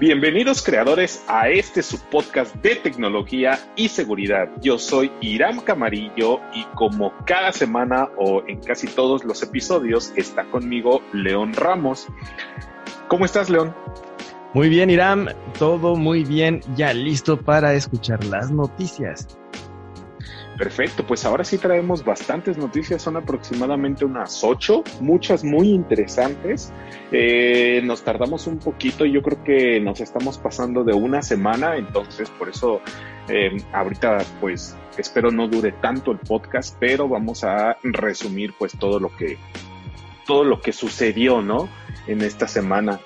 Bienvenidos creadores a este subpodcast de tecnología y seguridad. Yo soy Iram Camarillo y como cada semana o en casi todos los episodios está conmigo León Ramos. ¿Cómo estás, León? Muy bien, Iram, todo muy bien, ya listo para escuchar las noticias. Perfecto, pues ahora sí traemos bastantes noticias, son aproximadamente unas ocho, muchas muy interesantes. Eh, nos tardamos un poquito, yo creo que nos estamos pasando de una semana, entonces por eso eh, ahorita pues espero no dure tanto el podcast, pero vamos a resumir pues todo lo que todo lo que sucedió, ¿no? En esta semana.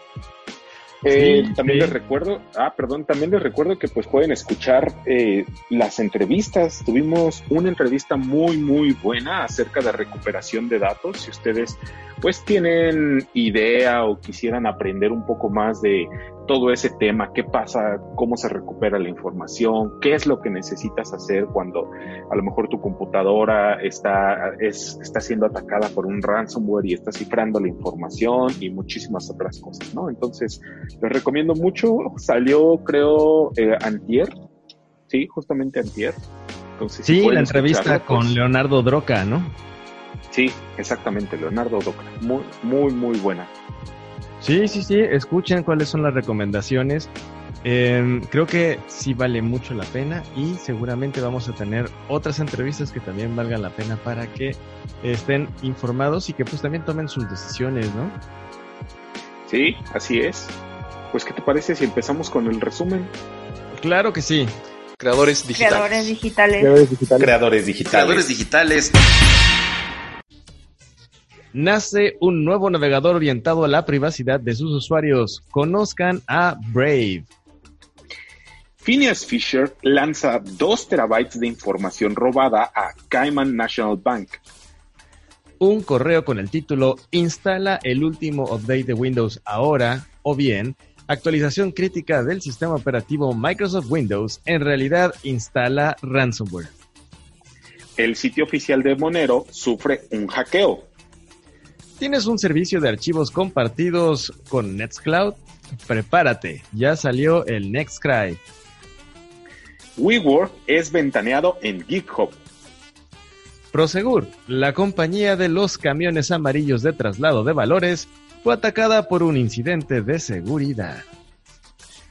Eh, también les recuerdo, ah, perdón, también les recuerdo que pues pueden escuchar eh, las entrevistas. Tuvimos una entrevista muy, muy buena acerca de recuperación de datos. Si ustedes pues tienen idea o quisieran aprender un poco más de todo ese tema, qué pasa, cómo se recupera la información, qué es lo que necesitas hacer cuando a lo mejor tu computadora está, es, está siendo atacada por un ransomware y está cifrando la información y muchísimas otras cosas, ¿no? Entonces, les recomiendo mucho. Salió, creo, eh, Antier. Sí, justamente Antier. Entonces, sí, la entrevista con pues Leonardo Droca, ¿no? Sí, exactamente, Leonardo Doca. Muy, muy, muy buena. Sí, sí, sí, escuchen cuáles son las recomendaciones. Em, creo que sí vale mucho la pena y seguramente vamos a tener otras entrevistas que también valgan la pena para que estén informados y que pues también tomen sus decisiones, ¿no? Sí, así es. Pues, ¿qué te parece si empezamos con el resumen? Claro que sí. Creadores digitales. Creadores digitales. Creadores digitales. Creadores digitales. Creadores digitales nace un nuevo navegador orientado a la privacidad de sus usuarios. Conozcan a Brave. Phineas Fisher lanza 2 terabytes de información robada a Cayman National Bank. Un correo con el título Instala el último update de Windows ahora o bien actualización crítica del sistema operativo Microsoft Windows en realidad instala ransomware. El sitio oficial de Monero sufre un hackeo. ¿Tienes un servicio de archivos compartidos con Nextcloud? Prepárate, ya salió el Nextcry. WeWork es ventaneado en GitHub. Prosegur, la compañía de los camiones amarillos de traslado de valores, fue atacada por un incidente de seguridad.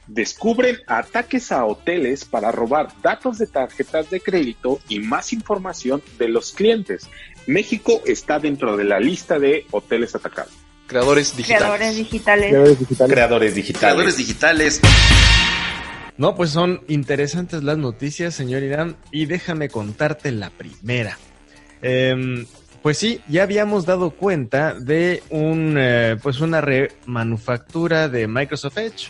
Descubren ataques a hoteles para robar datos de tarjetas de crédito y más información de los clientes. México está dentro de la lista de hoteles atacados. Creadores digitales. Creadores digitales. Creadores digitales. Creadores digitales. No, pues son interesantes las noticias, señor Irán, y déjame contarte la primera. Em, pues sí, ya habíamos dado cuenta de un, eh, pues una remanufactura de Microsoft Edge,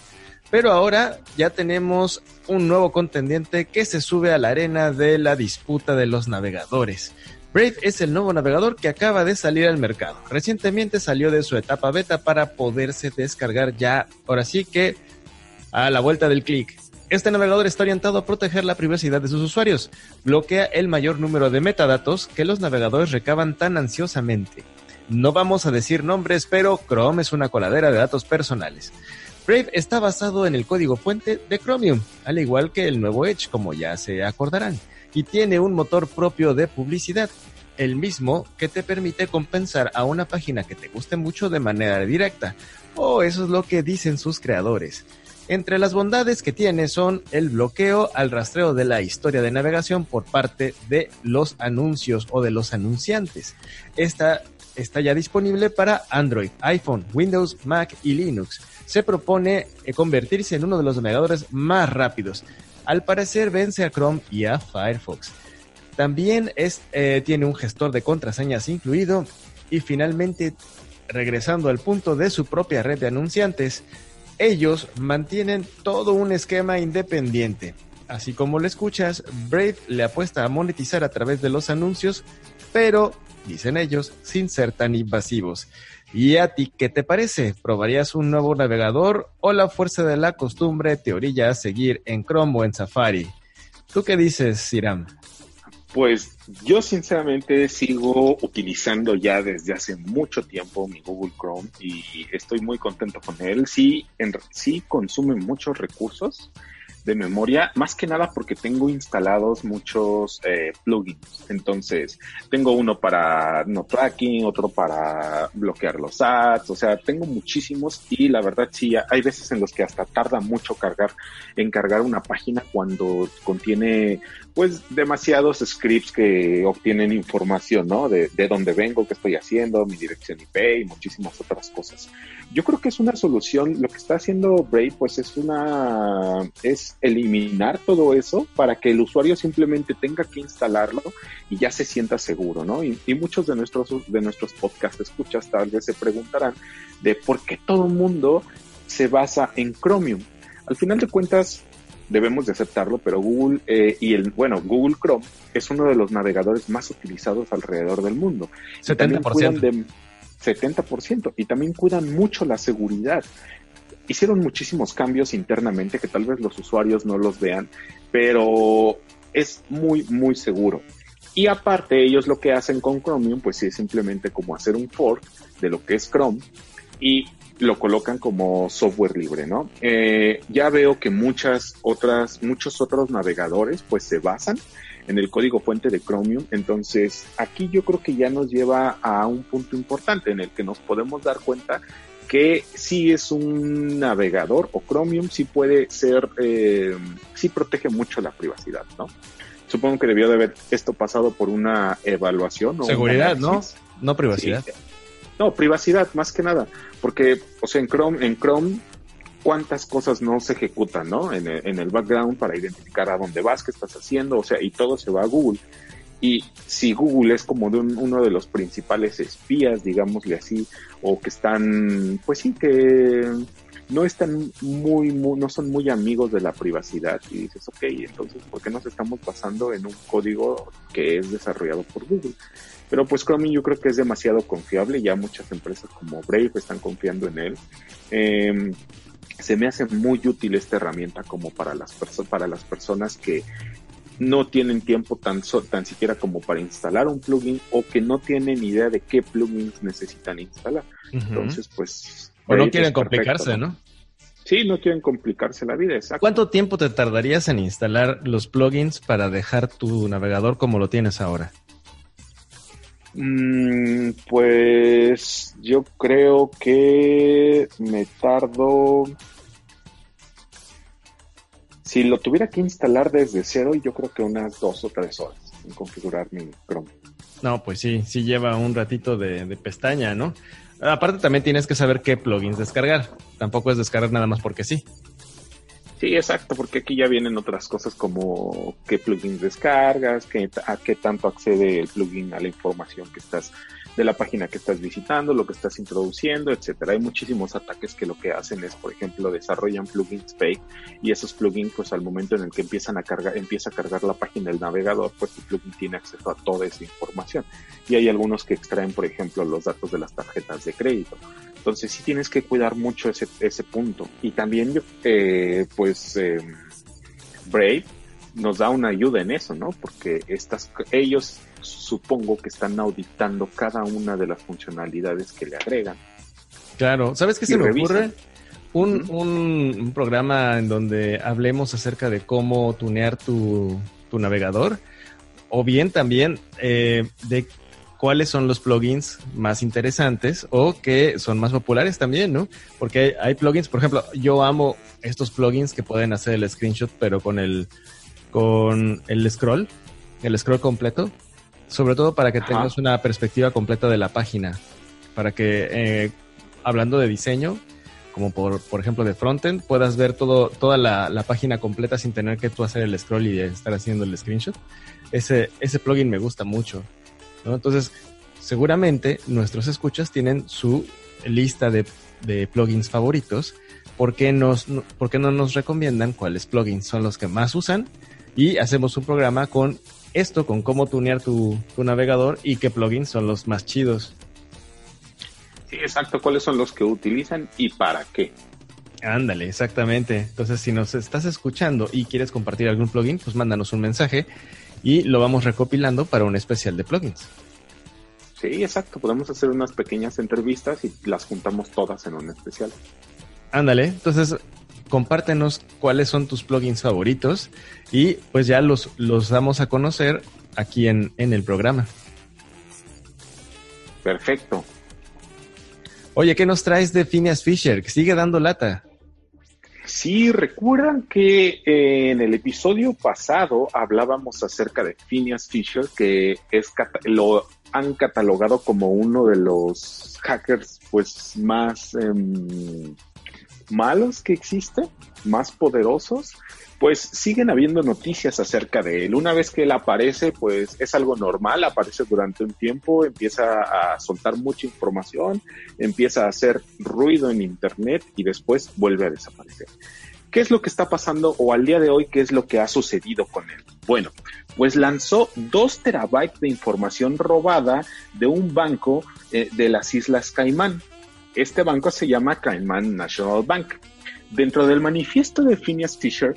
pero ahora ya tenemos un nuevo contendiente que se sube a la arena de la disputa de los navegadores. Brave es el nuevo navegador que acaba de salir al mercado. Recientemente salió de su etapa beta para poderse descargar ya, ahora sí que a la vuelta del clic. Este navegador está orientado a proteger la privacidad de sus usuarios. Bloquea el mayor número de metadatos que los navegadores recaban tan ansiosamente. No vamos a decir nombres, pero Chrome es una coladera de datos personales. Brave está basado en el código fuente de Chromium, al igual que el nuevo Edge, como ya se acordarán y tiene un motor propio de publicidad, el mismo que te permite compensar a una página que te guste mucho de manera directa, o eso es lo que dicen sus creadores. Entre las bondades que tiene son el bloqueo al rastreo de la historia de navegación por parte de los anuncios o de los anunciantes. Esta está ya disponible para Android, iPhone, Windows, Mac y Linux. Se propone eh, convertirse en uno de los navegadores más rápidos, al parecer vence a Chrome y a Firefox. También eh, tiene un gestor de contraseñas incluido y finalmente, regresando al punto de su propia red de anunciantes, ellos mantienen todo un esquema independiente. Así como lo escuchas, Brave le apuesta a monetizar a través de los anuncios, pero, dicen ellos, sin ser tan invasivos. ¿Y a ti qué te parece? ¿Probarías un nuevo navegador o la fuerza de la costumbre te orilla a seguir en Chrome o en Safari? ¿Tú qué dices, Siram? Pues yo sinceramente sigo utilizando ya desde hace mucho tiempo mi Google Chrome y estoy muy contento con él. Sí, en, sí consume muchos recursos, de memoria, más que nada porque tengo instalados muchos eh, plugins. Entonces, tengo uno para no tracking, otro para bloquear los ads, o sea, tengo muchísimos y la verdad sí, hay veces en los que hasta tarda mucho cargar, en cargar una página cuando contiene pues demasiados scripts que obtienen información, ¿no? De, de dónde vengo, qué estoy haciendo, mi dirección IP y muchísimas otras cosas. Yo creo que es una solución, lo que está haciendo Brave pues es una, es eliminar todo eso para que el usuario simplemente tenga que instalarlo y ya se sienta seguro, ¿no? Y, muchos de nuestros, de nuestros podcast escuchas tal vez se preguntarán de por qué todo el mundo se basa en Chromium. Al final de cuentas, debemos de aceptarlo, pero Google eh, y el, bueno, Google Chrome es uno de los navegadores más utilizados alrededor del mundo. 70%. De, 70% y también cuidan mucho la seguridad hicieron muchísimos cambios internamente que tal vez los usuarios no los vean, pero es muy, muy seguro. Y aparte, ellos lo que hacen con Chromium, pues sí es simplemente como hacer un fork de lo que es Chrome y lo colocan como software libre, ¿no? Eh, ya veo que muchas otras, muchos otros navegadores, pues se basan en el código fuente de Chromium. Entonces, aquí yo creo que ya nos lleva a un punto importante en el que nos podemos dar cuenta que sí es un navegador o Chromium sí puede ser, eh, sí protege mucho la privacidad, ¿no? Supongo que debió de haber esto pasado por una evaluación. O Seguridad, ¿no? No privacidad. No, privacidad, más que nada. Porque, o sea, en Chrome, en Chrome, cuántas cosas no se ejecutan, ¿no? En el, en el background para identificar a dónde vas, qué estás haciendo, o sea, y todo se va a Google. Y si Google es como de uno de los principales espías, digámosle así, o que están, pues sí, que no están muy, no son muy amigos de la privacidad. Y dices, ok, entonces, ¿por qué nos estamos basando en un código que es desarrollado por Google? Pero pues Chrome yo creo que es demasiado confiable, ya muchas empresas como Brave están confiando en él. Em, se me hace muy útil esta herramienta como para las, para las personas que no tienen tiempo tan, tan siquiera como para instalar un plugin o que no tienen idea de qué plugins necesitan instalar. Entonces, pues... O no quieren complicarse, ¿no? Sí, no quieren complicarse la vida, exacto. ¿Cuánto tiempo te tardarías en instalar los plugins para dejar tu navegador como lo tienes ahora? Mm, pues yo creo que me tardo si lo tuviera que instalar desde cero, yo creo que unas dos o tres horas en configurar mi Chrome. No, pues sí, sí lleva un ratito de, pestaña, ¿no? Aparte también tienes que saber qué plugins descargar. Tampoco es descargar nada más porque sí. Sí, exacto, porque aquí ya vienen otras cosas como qué plugins descargas, qué, a qué tanto accede el plugin a la información que estás de la página que estás visitando, lo que estás introduciendo, etcétera. Hay muchísimos ataques que lo que hacen es, por ejemplo, desarrollan plugins fake y esos plugins, pues al momento en el que empiezan a cargar, empieza a cargar la página del navegador, pues tu plugin tiene acceso a toda esa información. Y hay algunos que extraen, por ejemplo, los datos de las tarjetas de crédito. Entonces sí tienes que cuidar mucho ese, ese punto. Y también, eh, pues, eh, Brave nos da una ayuda en eso, ¿no? Porque estas, ellos supongo que están auditando cada una de las funcionalidades que le agregan. Claro, ¿sabes qué se me ocurre? Un, un, programa en donde hablemos acerca de cómo tunear tu, tu navegador, o bien también eh, de cuáles son los plugins más interesantes o que son más populares también, ¿no? Porque hay plugins, por ejemplo, yo amo estos plugins que pueden hacer el screenshot, pero con el con el scroll, el scroll completo, sobre todo para que tengas una perspectiva completa de la página, para que eh, hablando de diseño, como por, por ejemplo de frontend, puedas ver todo, toda la, página completa sin tener que tú hacer el scroll y estar haciendo el screenshot. Ese, ese plugin me gusta mucho. Entonces, seguramente nuestros escuchas tienen su lista de, de plugins favoritos. ¿Por qué, nos, ¿Por qué no nos recomiendan cuáles plugins son los que más usan y hacemos un programa con esto, con cómo tunear tu, navegador y qué plugins son los más chidos. Sí, exacto, cuáles son los que utilizan y para qué. Ándale, exactamente. Entonces, si nos estás escuchando y quieres compartir algún plugin, pues mándanos un mensaje y lo vamos recopilando para un especial de plugins. Sí, exacto. Podemos hacer unas pequeñas entrevistas y las juntamos todas en un especial. Ándale, entonces compártenos cuáles son tus plugins favoritos y pues ya los, los damos a conocer aquí en, en el programa. Perfecto. Oye, ¿qué nos traes de Phineas Fisher? Que sigue dando lata. Sí, recuerdan que eh, en el episodio pasado hablábamos acerca de Phineas Fisher, que es lo han catalogado como uno de los hackers pues más em, malos que existe, más poderosos pues siguen habiendo noticias acerca de él. Una vez que él aparece, pues es algo normal, aparece durante un tiempo, empieza a soltar mucha información, empieza a hacer ruido en Internet y después vuelve a desaparecer. ¿Qué es lo que está pasando o al día de hoy qué es lo que ha sucedido con él? Bueno, pues lanzó dos terabytes de información robada de un banco eh, de las Islas Caimán. Este banco se llama Caimán National Bank. Dentro del manifiesto de Phineas Fisher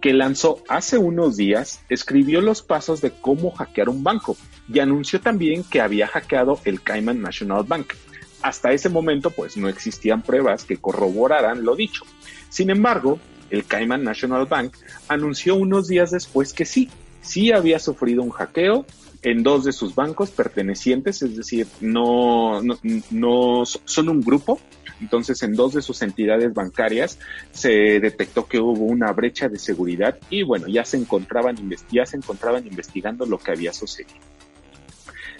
que lanzó hace unos días, escribió los pasos de cómo hackear un banco y anunció también que había hackeado el Cayman National Bank. Hasta ese momento, pues no existían pruebas que corroboraran lo dicho. Sin embargo, el Cayman National Bank anunció unos días después que sí, sí había sufrido un hackeo en dos de sus bancos pertenecientes, es decir, no, no, no son un grupo entonces, en dos de sus entidades bancarias se detectó que hubo una brecha de seguridad y bueno, ya se encontraban, ya se encontraban investigando lo que había sucedido.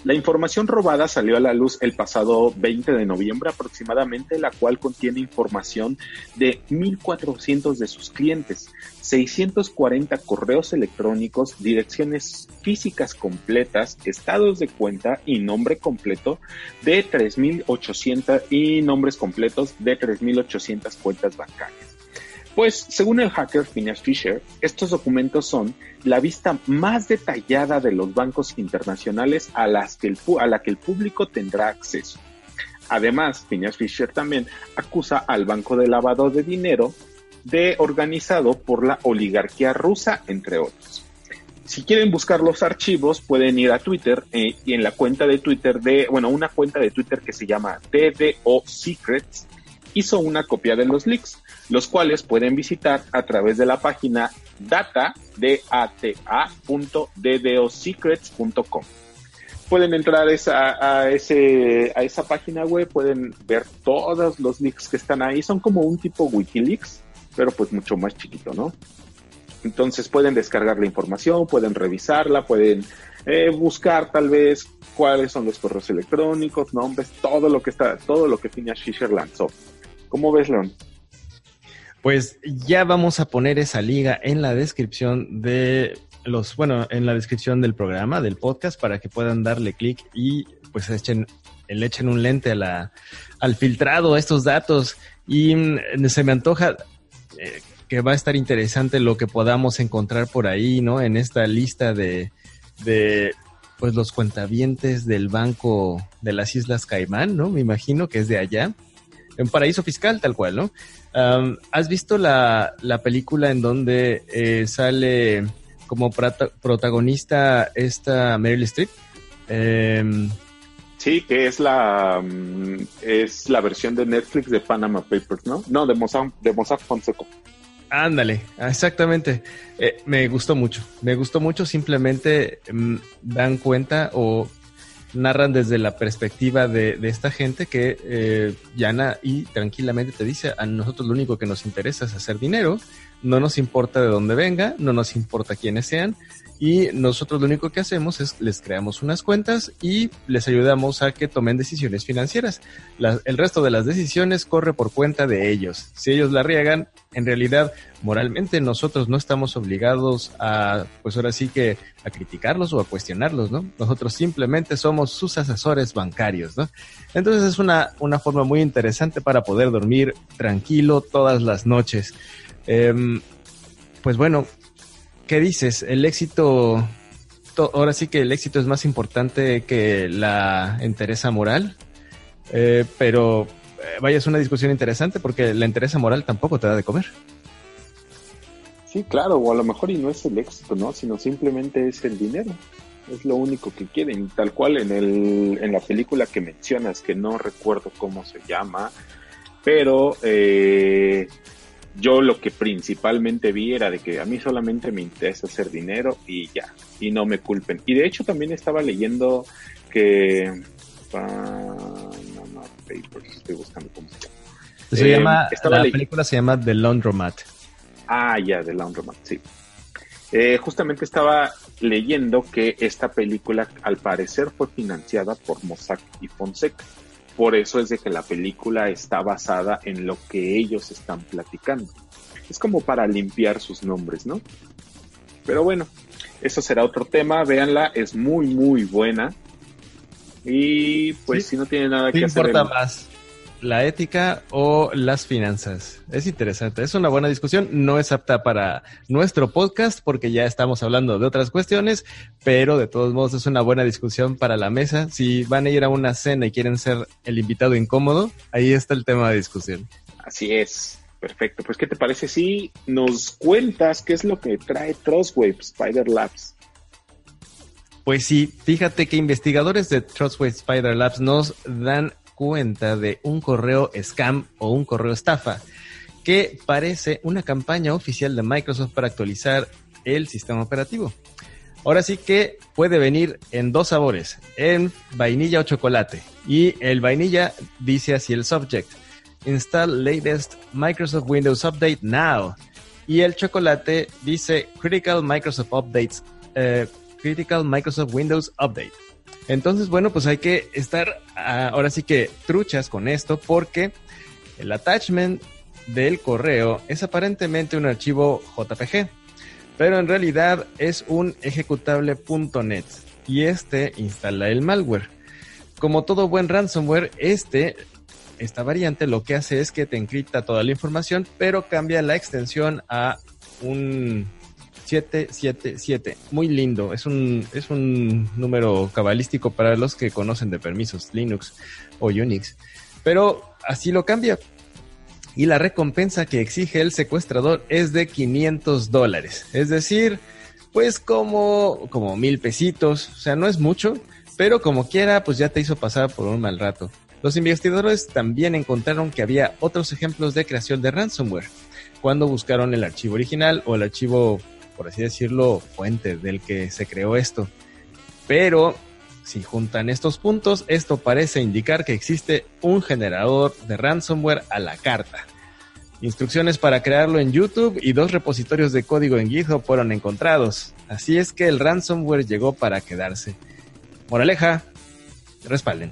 La información robada salió a la luz el pasado 20 de noviembre aproximadamente, la cual contiene información de 1.400 de sus clientes, 640 correos electrónicos, direcciones físicas completas, estados de cuenta y nombre completo de 3.800 y nombres completos de 3.800 cuentas bancarias. Pues, según el hacker Phineas Fisher, estos documentos son la vista más detallada de los bancos internacionales a, las que el, la que el público tendrá acceso. Además, Phineas Fisher también acusa al banco de lavado de dinero de organizado por la oligarquía rusa, entre otros. Si quieren buscar los archivos, pueden ir a Twitter eh, y en la cuenta de Twitter de, bueno, una cuenta de Twitter que se llama DDO Secrets hizo una copia de los leaks los cuales pueden visitar a través de la página data Pueden entrar a esa página web, pueden ver todos los leaks que están ahí. Son como un tipo Wikileaks, pero pues mucho más chiquito, ¿no? Entonces pueden descargar la información, pueden revisarla, pueden eh, buscar tal vez cuáles son los correos electrónicos, nombres, todo lo que está, todo lo que Phineas Fisher lanzó. ¿Cómo ves, León? Pues ya vamos a poner esa liga en la descripción de los, bueno, en la descripción del programa, del podcast, para que puedan darle clic y pues echen, le echen un lente a la, al filtrado a estos datos. Y mm, se me antoja eh, que va a estar interesante lo que podamos encontrar por ahí, ¿no? En esta lista de, de pues los cuentavientes del Banco de las Islas Caimán, ¿no? Me imagino que es de allá. En paraíso fiscal, tal cual, ¿no? ¿Has visto la, película en donde eh, sale como protagonista esta Meryl Streep? Em, sí, que es la mm, es la versión de Netflix de Panama Papers, ¿no? No, de Mossack, de Mossack Fonseca. Ándale, exactamente. Eh, me gustó mucho. Me gustó mucho. Simplemente mm, dan cuenta o narran desde la perspectiva de, esta gente que eh, llana y tranquilamente te dice, a nosotros lo único que nos interesa es hacer dinero, no nos importa de dónde venga, no nos importa quiénes sean, y nosotros lo único que hacemos es les creamos unas cuentas y les ayudamos a que tomen decisiones financieras. el resto de las decisiones corre por cuenta de ellos. Si ellos la riegan, en realidad moralmente nosotros no estamos obligados a, pues ahora sí que a criticarlos o a cuestionarlos, ¿no? Nosotros simplemente somos sus asesores bancarios, ¿no? Entonces es una, una forma muy interesante para poder dormir tranquilo todas las noches. Em, pues bueno, ¿qué dices? El éxito, ahora sí que el éxito es más importante que la entereza moral, eh, pero eh, vaya, es una discusión interesante porque la entereza moral tampoco te da de comer. Sí, claro, o a lo mejor y no es el éxito, ¿no? Sino simplemente es el dinero. Es lo único que quieren. Tal cual en, el, en la película que mencionas, que no recuerdo cómo se llama, pero eh, yo lo que principalmente vi era de que a mí solamente me interesa hacer dinero y ya, y no me culpen. Y de hecho también estaba leyendo que... estoy buscando cómo se llama. Se llama eh, la película se llama The Laundromat. Ah, ya, The Laundromat, sí. Eh, justamente estaba leyendo que esta película al parecer fue financiada por Mossack y Fonseca. Por eso es de que la película está basada en lo que ellos están platicando. Es como para limpiar sus nombres, ¿no? Pero bueno, eso será otro tema. Véanla, es muy, muy buena. Y pues si no tiene nada que hacer. importa más? La ética o las finanzas. Es interesante, es una buena discusión, no es apta para nuestro podcast porque ya estamos hablando de otras cuestiones, pero de todos modos es una buena discusión para la mesa. Si van a ir a una cena y quieren ser el invitado incómodo, ahí está el tema de discusión. Así es. Perfecto, pues ¿qué te parece si nos cuentas qué es lo que trae Trustwave Spider Labs? Pues sí, fíjate que investigadores de Trustwave Spider Labs nos dan cuenta de un correo scam o un correo estafa que parece una campaña oficial de Microsoft para actualizar el sistema operativo. Ahora sí que puede venir en dos sabores, en vainilla o chocolate. Y el vainilla dice así el subject, install latest Microsoft Windows Update now. Y el chocolate dice critical Microsoft Updates, eh, critical Microsoft Windows Update. Entonces, bueno, pues hay que estar ah, ahora sí que truchas con esto porque el attachment del correo es aparentemente un archivo JPG, pero en realidad es un ejecutable.net y este instala el malware. Como todo buen ransomware, este esta variante lo que hace es que te encripta toda la información, pero cambia la extensión a un 777. Muy lindo. Es un, es un número cabalístico para los que conocen de permisos Linux o Unix. Pero así lo cambia. Y la recompensa que exige el secuestrador es de 500 dólares. Es decir, pues como, como mil pesitos. O sea, no es mucho, pero como quiera, pues ya te hizo pasar por un mal rato. Los investigadores también encontraron que había otros ejemplos de creación de ransomware cuando buscaron el archivo original o el archivo por así decirlo, fuente del que se creó esto. Pero si juntan estos puntos, esto parece indicar que existe un generador de ransomware a la carta. Instrucciones para crearlo en YouTube y dos repositorios de código en GitHub fueron encontrados. Así es que el ransomware llegó para quedarse. Moraleja, respalden.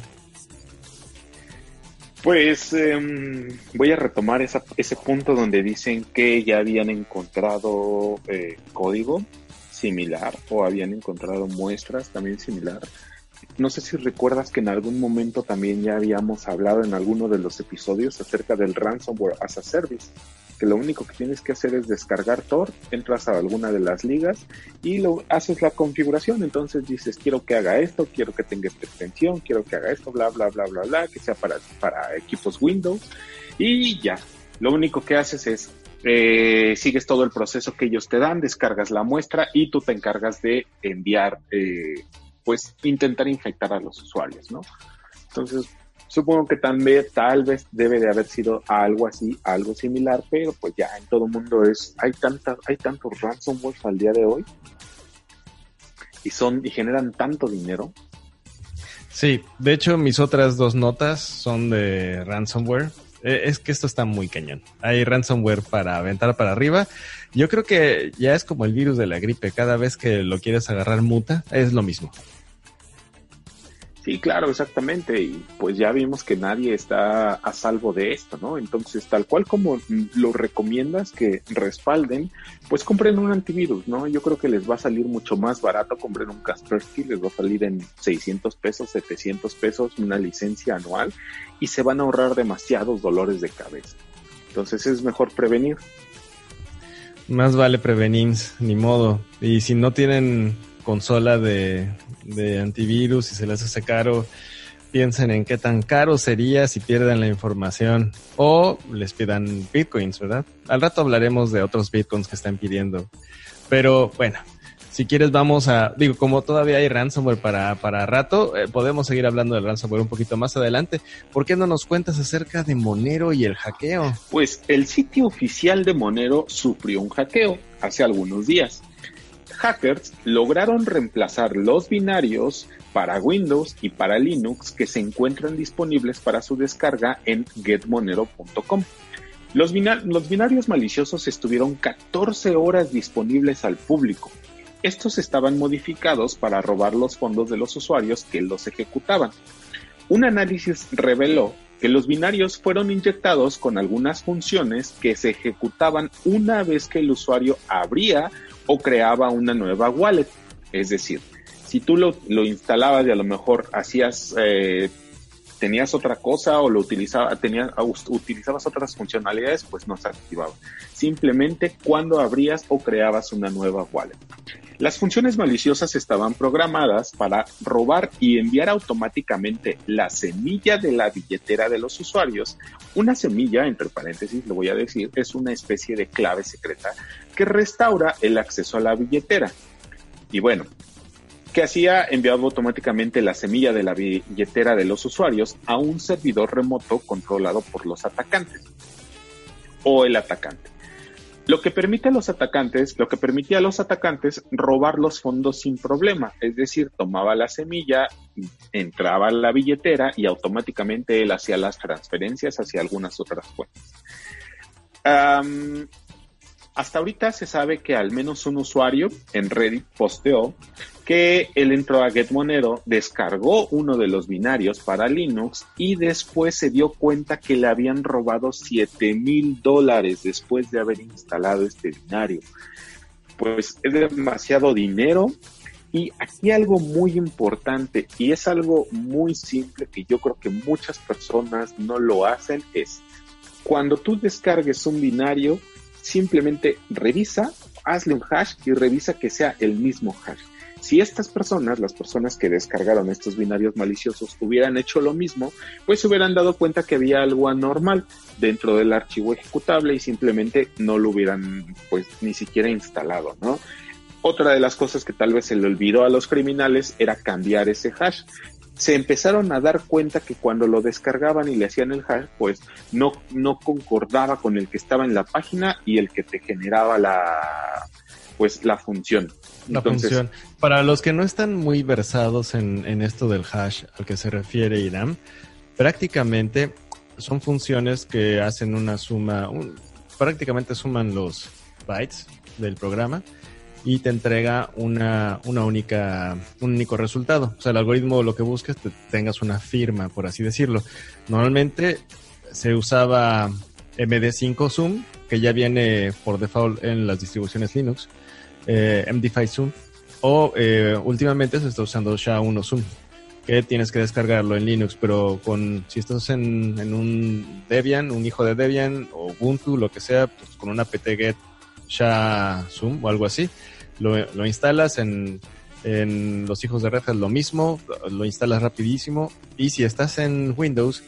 Pues em, voy a retomar ese punto donde dicen que ya habían encontrado eh, código similar o habían encontrado muestras también similar. No sé si recuerdas que en algún momento también ya habíamos hablado en alguno de los episodios acerca del ransomware as a service que lo único que tienes que hacer es descargar Tor, entras a alguna de las ligas y lo haces la configuración. Entonces dices, quiero que haga esto, quiero que tenga esta extensión, quiero que haga esto, bla, bla, bla, bla, bla, que sea para, para equipos Windows y ya. Lo único que haces es eh, sigues todo el proceso que ellos te dan, descargas la muestra y tú te encargas de enviar, eh, pues intentar infectar a los usuarios, ¿no? Entonces, Supongo que también, tal vez debe de haber sido algo así, algo similar, pero pues ya en todo mundo es, hay tanta, hay tantos ransomware al día de hoy y son, y generan tanto dinero. Sí, de hecho mis otras dos notas son de ransomware. E, es que esto está muy cañón. Hay ransomware para aventar para arriba. Yo creo que ya es como el virus de la gripe. Cada vez que lo quieres agarrar muta, es lo mismo. Sí, claro, exactamente. Y pues ya vimos que nadie está a salvo de esto, ¿no? Entonces, tal cual como lo recomiendas que respalden, pues compren un antivirus, ¿no? Yo creo que les va a salir mucho más barato compren un Kaspersky, les va a salir en 600 pesos, 700 pesos, una licencia anual y se van a ahorrar demasiados dolores de cabeza. Entonces es mejor prevenir. Más vale prevenir, ni modo. Y si no tienen consola de, antivirus y se les hace caro, piensen en qué tan caro sería si pierden la información o les pidan bitcoins, ¿verdad? Al rato hablaremos de otros bitcoins que están pidiendo. Pero bueno, si quieres vamos a, digo, como todavía hay ransomware para, para rato, eh, podemos seguir hablando del ransomware un poquito más adelante. ¿Por qué no nos cuentas acerca de Monero y el hackeo? Pues el sitio oficial de Monero sufrió un hackeo hace algunos días. Hackers lograron reemplazar los binarios para Windows y para Linux que se encuentran disponibles para su descarga en getmonero.com. Los, los, binarios maliciosos estuvieron 14 horas disponibles al público estos estaban modificados para robar los fondos de los usuarios que los ejecutaban. Un análisis reveló que los binarios fueron inyectados con algunas funciones que se ejecutaban una vez que el usuario abría o creaba una nueva wallet. Es decir, si tú lo, instalabas y a lo mejor hacías, eh, tenías otra cosa o lo utilizaba, tenías, utilizabas otras funcionalidades, pues no se activaba. Simplemente cuando abrías o creabas una nueva wallet. Las funciones maliciosas estaban programadas para robar y enviar automáticamente la semilla de la billetera de los usuarios. Una semilla, entre paréntesis, lo voy a decir, es una especie de clave secreta que restaura el acceso a la billetera. Y bueno, ¿qué hacía? Enviaba automáticamente la semilla de la billetera de los usuarios a un servidor remoto controlado por los atacantes o el atacante lo que permite a los atacantes, lo que permitía a los atacantes robar los fondos sin problema, es decir, tomaba la semilla, entraba a la billetera y automáticamente él hacía las transferencias hacia algunas otras fuentes. hasta ahorita se sabe que al menos un usuario en Reddit posteó que él entró a GetMonero, descargó uno de los binarios para Linux y después se dio cuenta que le habían robado 7 mil dólares después de haber instalado este binario. Pues es demasiado dinero y aquí algo muy importante y es algo muy simple que yo creo que muchas personas no lo hacen es cuando tú descargues un binario, simplemente revisa, hazle un hash y revisa que sea el mismo hash si estas personas, las personas que descargaron estos binarios maliciosos, hubieran hecho lo mismo, pues se hubieran dado cuenta que había algo anormal dentro del archivo ejecutable y simplemente no lo hubieran, pues, ni siquiera instalado, ¿no? Otra de las cosas que tal vez se le olvidó a los criminales era cambiar ese hash. Se empezaron a dar cuenta que cuando lo descargaban y le hacían el hash, pues no, no concordaba con el que estaba en la página y el que te generaba la, pues la función. La función. Para los que no están muy versados en, esto del hash al que se refiere Irán, prácticamente son funciones que hacen una suma, prácticamente suman los bytes del programa y te entrega una, una única, un único resultado. O sea, el algoritmo lo que busca es que tengas una firma, por así decirlo. Normalmente se usaba MD5 Zoom, que ya viene por default en las distribuciones Linux eh, MD5 Zoom o eh, últimamente se está usando SHA-1 Zoom que tienes que descargarlo en Linux, pero con si estás en, en un Debian, un hijo de Debian o Ubuntu, lo que sea, pues con una ptget SHA Zoom o algo así, lo, lo instalas en, en los hijos de Red Hat lo mismo, lo instalas rapidísimo y si estás en Windows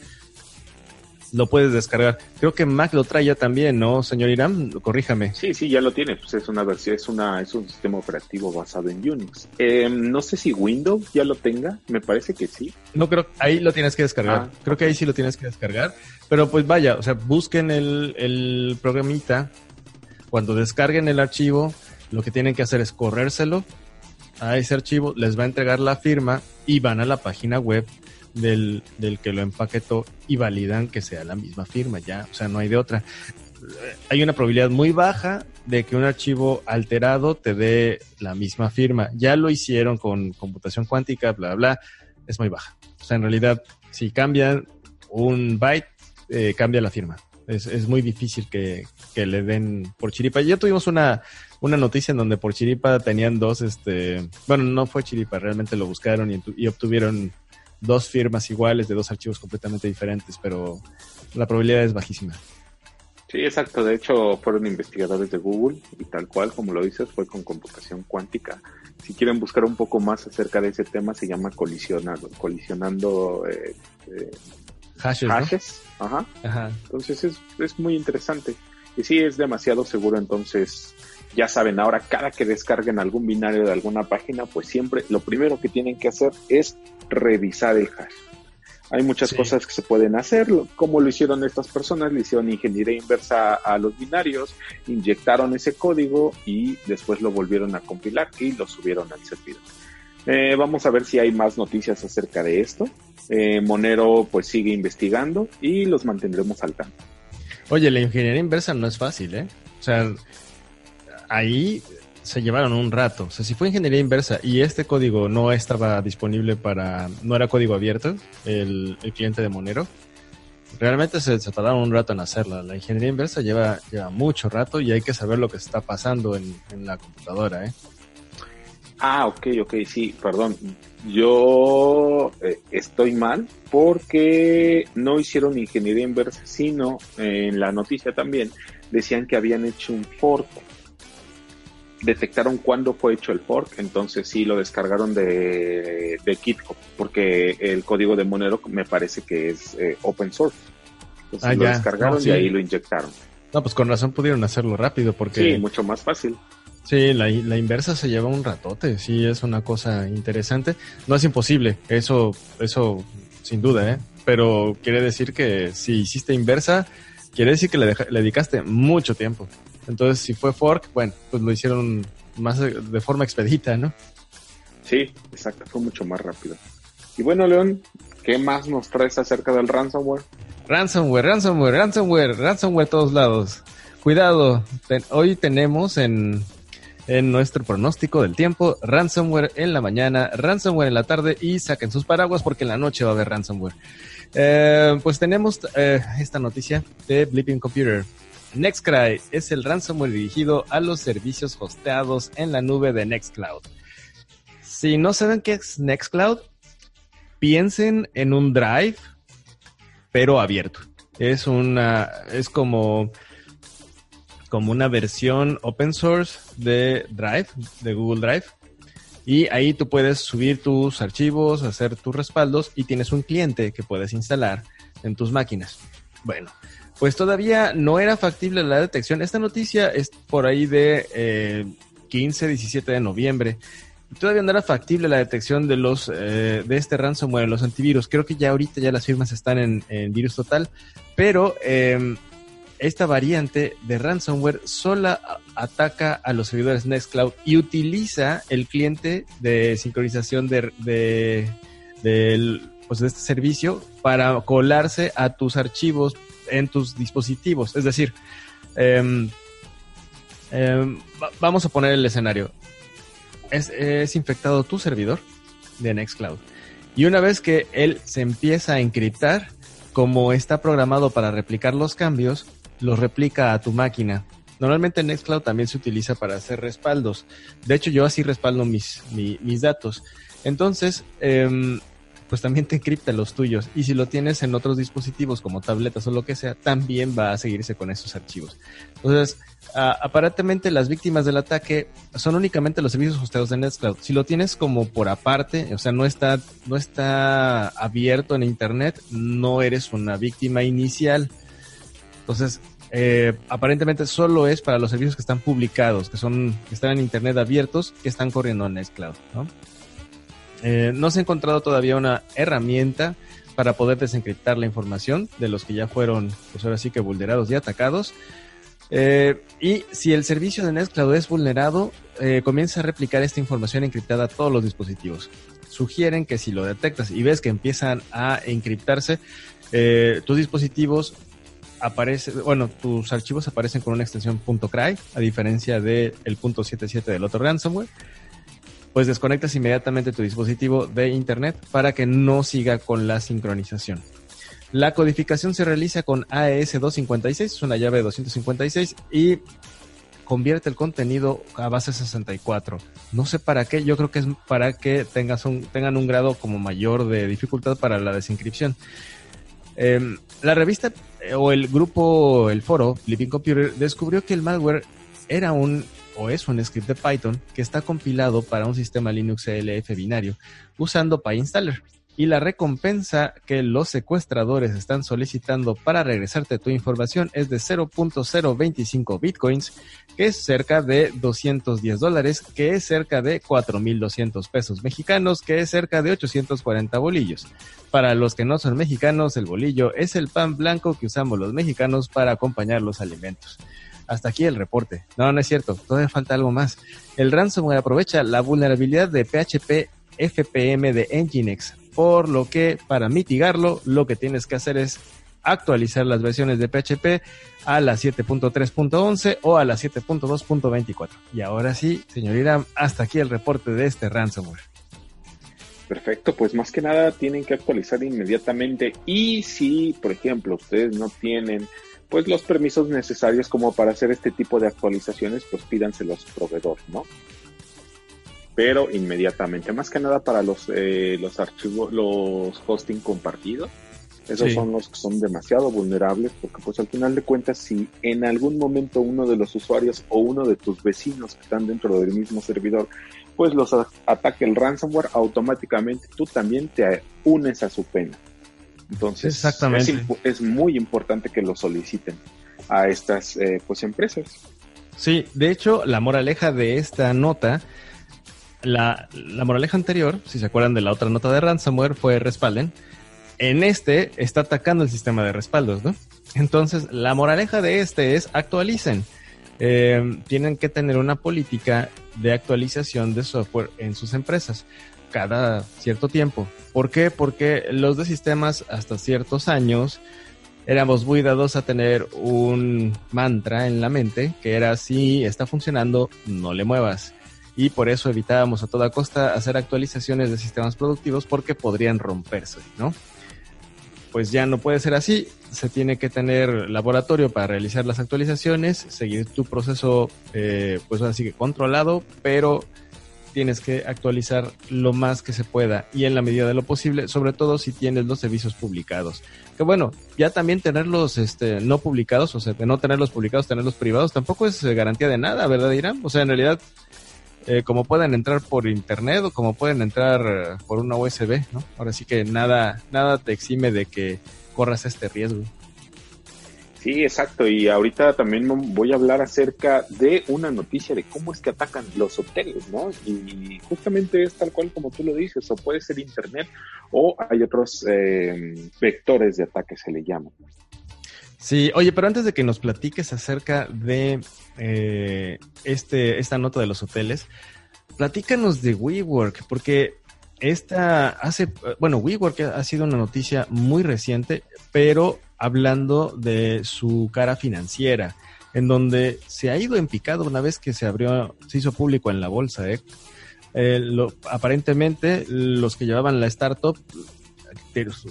lo puedes descargar. Creo que Mac lo trae ya también, ¿no, señor Irán? Corríjame. Sí, sí, ya lo tiene. Pues es una versión, es una, es un sistema operativo basado en Unix. Em, no sé si Windows ya lo tenga. Me parece que sí. No creo. Ahí lo tienes que descargar. Ah, creo que ahí sí lo tienes que descargar. Pero pues vaya, o sea, busquen el, el programita. Cuando descarguen el archivo, lo que tienen que hacer es corrérselo a ese archivo, les va a entregar la firma y van a la página web del, del que lo empaquetó y validan que sea la misma firma, ya, o sea, no hay de otra. Hay una probabilidad muy baja de que un archivo alterado te dé la misma firma. Ya lo hicieron con computación cuántica, bla, bla, es muy baja. O sea, en realidad, si cambian un byte, eh, cambia la firma. Es, es muy difícil que, que, le den por chiripa. Ya tuvimos una, una noticia en donde por chiripa tenían dos, este, bueno, no fue chiripa, realmente lo buscaron y, y obtuvieron dos firmas iguales de dos archivos completamente diferentes, pero la probabilidad es bajísima. Sí, exacto. De hecho, fueron investigadores de Google y tal cual, como lo dices, fue con computación cuántica. Si quieren buscar un poco más acerca de ese tema, se llama colisionando, colisionando eh, eh, hashes. Ajá. Entonces es, es muy interesante. Y sí, es demasiado seguro. Entonces, ya saben, ahora cada que descarguen algún binario de alguna página, pues siempre lo primero que tienen que hacer es revisar el hash hay muchas cosas que se pueden hacer, como lo hicieron estas personas, le hicieron ingeniería inversa a los binarios, inyectaron ese código y después lo volvieron a compilar y lo subieron al servidor. Eh, vamos a ver si hay más noticias acerca de esto. Eh, Monero pues sigue investigando y los mantendremos al tanto. Oye, la ingeniería inversa no es fácil, ¿eh? O sea, ahí se llevaron un rato. O sea, si fue ingeniería inversa y este código no estaba disponible para, no era código abierto, el, cliente de Monero, realmente se, tardaron un rato en hacerla. La ingeniería inversa lleva, mucho rato y hay que saber lo que está pasando en, la computadora, ¿eh? Ah, ok, ok, sí, perdón. Yo eh, estoy mal porque no hicieron ingeniería inversa, sino en la noticia también decían que habían hecho un fork detectaron cuándo fue hecho el fork, entonces sí lo descargaron de, de GitHub, porque el código de Monero me parece que es eh, open source. Entonces ah, lo descargaron y ahí lo inyectaron. No, pues con razón pudieron hacerlo rápido, porque... Sí, mucho más fácil. Sí, la, la, inversa se lleva un ratote, sí, es una cosa interesante. No es imposible, eso, eso sin duda, ¿eh? Pero quiere decir que si hiciste inversa, quiere decir que le, le dedicaste mucho tiempo. Entonces, si fue fork, bueno, pues lo hicieron más de, forma expedita, ¿no? Sí, exacto, fue mucho más rápido. Y bueno, León, ¿qué más nos traes acerca del ransomware? Ransomware, ransomware, ransomware, ransomware a todos lados. Cuidado, hoy tenemos en, en nuestro pronóstico del tiempo ransomware en la mañana, ransomware en la tarde y saquen sus paraguas porque en la noche va a haber ransomware. Eh, pues tenemos eh, esta noticia de Blipping Computer. Nextcry es el ransomware dirigido a los servicios hosteados en la nube de Nextcloud. Si no saben qué es Nextcloud, piensen en un Drive, pero abierto. Es una, es como, como una versión open source de Drive, de Google Drive. Y ahí tú puedes subir tus archivos, hacer tus respaldos y tienes un cliente que puedes instalar en tus máquinas. Bueno, pues todavía no era factible la detección. Esta noticia es por ahí de 15, eh, 17 de noviembre. Todavía no era factible la detección de los eh, de este ransomware los antivirus. Creo que ya ahorita ya las firmas están en, virus total, pero em, esta variante de ransomware sola ataca a los servidores Nextcloud y utiliza el cliente de sincronización de, de, pues de este servicio para colarse a tus archivos en tus dispositivos. Es decir, em, em, vamos a poner el escenario. Es, infectado tu servidor de Nextcloud. Y una vez que él se empieza a encriptar, como está programado para replicar los cambios, los replica a tu máquina. Normalmente Nextcloud también se utiliza para hacer respaldos. De hecho, yo así respaldo mis, mis datos. Entonces, eh, pues también te encripta los tuyos. Y si lo tienes en otros dispositivos como tabletas o lo que sea, también va a seguirse con esos archivos. Entonces, aparentemente las víctimas del ataque son únicamente los servicios hosteados de Nextcloud. Si lo tienes como por aparte, o sea, no está, no está abierto en Internet, no eres una víctima inicial. Entonces, eh, aparentemente solo es para los servicios que están publicados, que son, que están en Internet abiertos, que están corriendo en Nextcloud, ¿no? Eh, no se ha encontrado todavía una herramienta para poder desencriptar la información de los que ya fueron, pues ahora sí que vulnerados y atacados. Eh, y si el servicio de Nextcloud es vulnerado, eh, comienza a replicar esta información encriptada a todos los dispositivos. Sugieren que si lo detectas y ves que empiezan a encriptarse, tus dispositivos aparecen, bueno, tus archivos aparecen con una extensión .cry, a diferencia del de .77 del otro ransomware pues desconectas inmediatamente tu dispositivo de Internet para que no siga con la sincronización. La codificación se realiza con AES 256, es una llave de 256 y convierte el contenido a base 64. No sé para qué, yo creo que es para que tengas un, tengan un grado como mayor de dificultad para la desencripción. Em, la revista eh, o el grupo, el foro Living Computer descubrió que el malware era un o es un script de Python que está compilado para un sistema Linux ELF binario usando PyInstaller y la recompensa que los secuestradores están solicitando para regresarte tu información es de 0.025 bitcoins, que es cerca de 210 dólares, que es cerca de 4.200 pesos mexicanos, que es cerca de 840 bolillos. Para los que no son mexicanos, el bolillo es el pan blanco que usamos los mexicanos para acompañar los alimentos. Hasta aquí el reporte. No, no es cierto. Todavía falta algo más. El ransomware aprovecha la vulnerabilidad de PHP FPM de Nginx por lo que para mitigarlo lo que tienes que hacer es actualizar las versiones de PHP a la 7.3.11 o a la 7.2.24. Y ahora sí, señor hasta aquí el reporte de este ransomware. Perfecto, pues más que nada tienen que actualizar inmediatamente y si, por ejemplo, ustedes no tienen pues los permisos necesarios como para hacer este tipo de actualizaciones, pues pídanselos proveedor, ¿no? pero inmediatamente, más que nada para los, eh, los archivos, los hosting compartidos. Esos son los que son demasiado vulnerables porque pues al final de cuentas si en algún momento uno de los usuarios o uno de tus vecinos que están dentro del mismo servidor pues los ataque el ransomware, automáticamente tú también te unes a su pena. Entonces Exactamente. Es, muy importante que lo soliciten a estas eh, pues empresas. Sí, de hecho la moraleja de esta nota la, moraleja anterior, si se acuerdan de la otra nota de ransomware, fue respalden. En este está atacando el sistema de respaldos, ¿no? Entonces, la moraleja de este es actualicen. Eh, tienen que tener una política de actualización de software en sus empresas cada cierto tiempo. ¿Por qué? Porque los de sistemas hasta ciertos años éramos muy dados a tener un mantra en la mente que era si está funcionando, no le muevas y por eso evitábamos a toda costa hacer actualizaciones de sistemas productivos porque podrían romperse, ¿no? Pues ya no puede ser así, se tiene que tener laboratorio para realizar las actualizaciones, seguir tu proceso, eh, pues así que controlado, pero tienes que actualizar lo más que se pueda y en la medida de lo posible, sobre todo si tienes los servicios publicados. Que bueno, ya también tenerlos este, no publicados, o sea, de no tenerlos publicados, tenerlos privados, tampoco es garantía de nada, ¿verdad, Irán? O sea, en realidad eh, como pueden entrar por internet o como pueden entrar eh, por una USB, ¿no? Ahora sí que nada, nada te exime de que corras este riesgo. Sí, exacto. Y ahorita también voy a hablar acerca de una noticia de cómo es que atacan los hoteles, ¿no? Y justamente es tal cual como tú lo dices, o puede ser internet o hay otros eh, vectores de ataque, se le llama. Sí, oye, pero antes de que nos platiques acerca de eh, este, esta nota de los hoteles, platícanos de WeWork, porque esta hace, bueno, WeWork ha sido una noticia muy reciente, pero hablando de su cara financiera, en donde se ha ido en picado una vez que se abrió, se hizo público en la bolsa, ¿eh? eh aparentemente los que llevaban la startup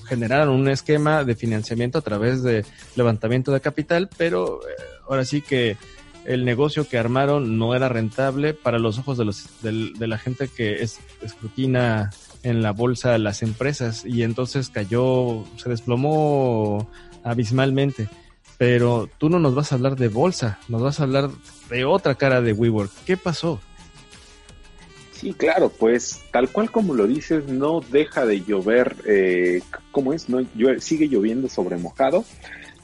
generaron un esquema de financiamiento a través de levantamiento de capital, pero eh, ahora sí que el negocio que armaron no era rentable para los ojos de, los, de, la gente que es, escrutina en la bolsa las empresas y entonces cayó, se desplomó abismalmente. Pero tú no nos vas a hablar de bolsa, nos vas a hablar de otra cara de WeWork. ¿Qué pasó? Sí, claro, pues tal cual como lo dices, no deja de llover, eh, ¿cómo es? No, sigue lloviendo sobre mojado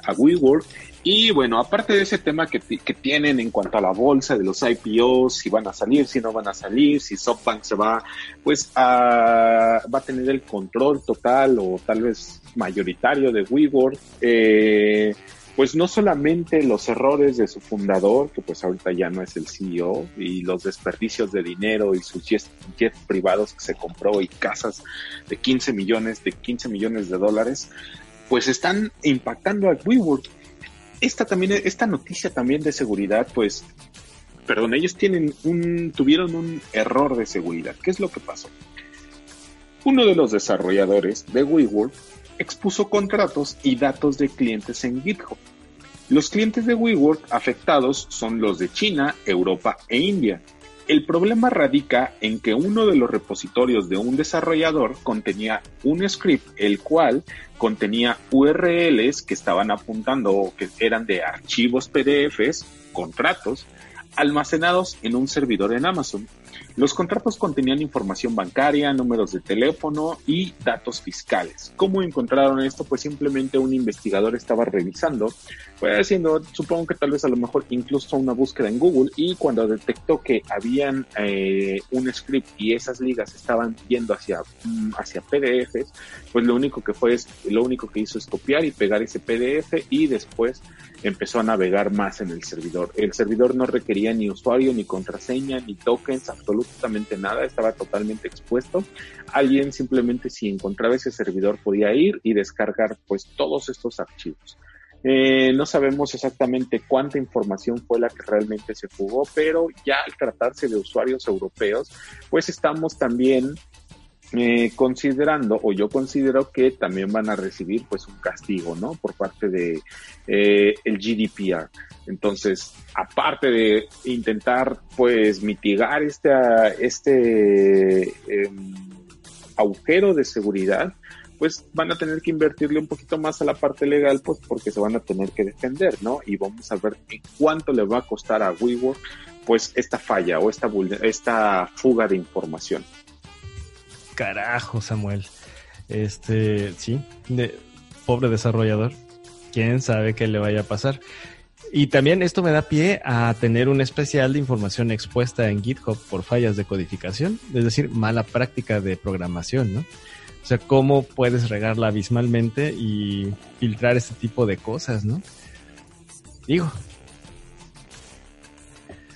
a WeWork. Y bueno, aparte de ese tema que, que, tienen en cuanto a la bolsa de los IPOs, si van a salir, si no van a salir, si SoftBank se va, pues a, va a tener el control total o tal vez mayoritario de WeWork. Eh, pues no solamente los errores de su fundador, que pues ahorita ya no es el CEO, y los desperdicios de dinero y sus jets, privados que se compró y casas de 15 millones, de 15 millones de dólares, pues están impactando a WeWork. Esta también, esta noticia también de seguridad, pues, perdón, ellos tienen un, tuvieron un error de seguridad. ¿Qué es lo que pasó? Uno de los desarrolladores de WeWork expuso contratos y datos de clientes en GitHub. Los clientes de WeWork afectados son los de China, Europa e India. El problema radica en que uno de los repositorios de un desarrollador contenía un script, el cual contenía URLs que estaban apuntando o que eran de archivos PDFs, contratos, almacenados en un servidor en Amazon. Los contratos contenían información bancaria, números de teléfono y datos fiscales. ¿Cómo encontraron esto? Pues simplemente un investigador estaba revisando, pues haciendo, supongo que tal vez a lo mejor incluso una búsqueda en Google y cuando detectó que habían eh, un script y esas ligas estaban yendo hacia, mm, hacia PDFs, pues lo único que fue, lo único que hizo es copiar y pegar ese PDF y después empezó a navegar más en el servidor. El servidor no requería ni usuario, ni contraseña, ni tokens, absolutamente nada, estaba totalmente expuesto. Alguien simplemente si encontraba ese servidor podía ir y descargar pues todos estos archivos. Eh, no sabemos exactamente cuánta información fue la que realmente se jugó, pero ya al tratarse de usuarios europeos, pues estamos también eh, considerando o yo considero que también van a recibir pues un castigo, ¿no? Por parte de eh, el GDPR. Entonces, aparte de intentar pues mitigar este, este em, agujero de seguridad, pues van a tener que invertirle un poquito más a la parte legal, pues porque se van a tener que defender, ¿no? Y vamos a ver en cuánto le va a costar a WeWork, pues esta falla o esta, esta fuga de información. Carajo, Samuel. Este, sí, de, pobre desarrollador. Quién sabe qué le vaya a pasar. Y también esto me da pie a tener un especial de información expuesta en GitHub por fallas de codificación, es decir, mala práctica de programación, ¿no? O sea, cómo puedes regarla abismalmente y filtrar este tipo de cosas, ¿no? Digo.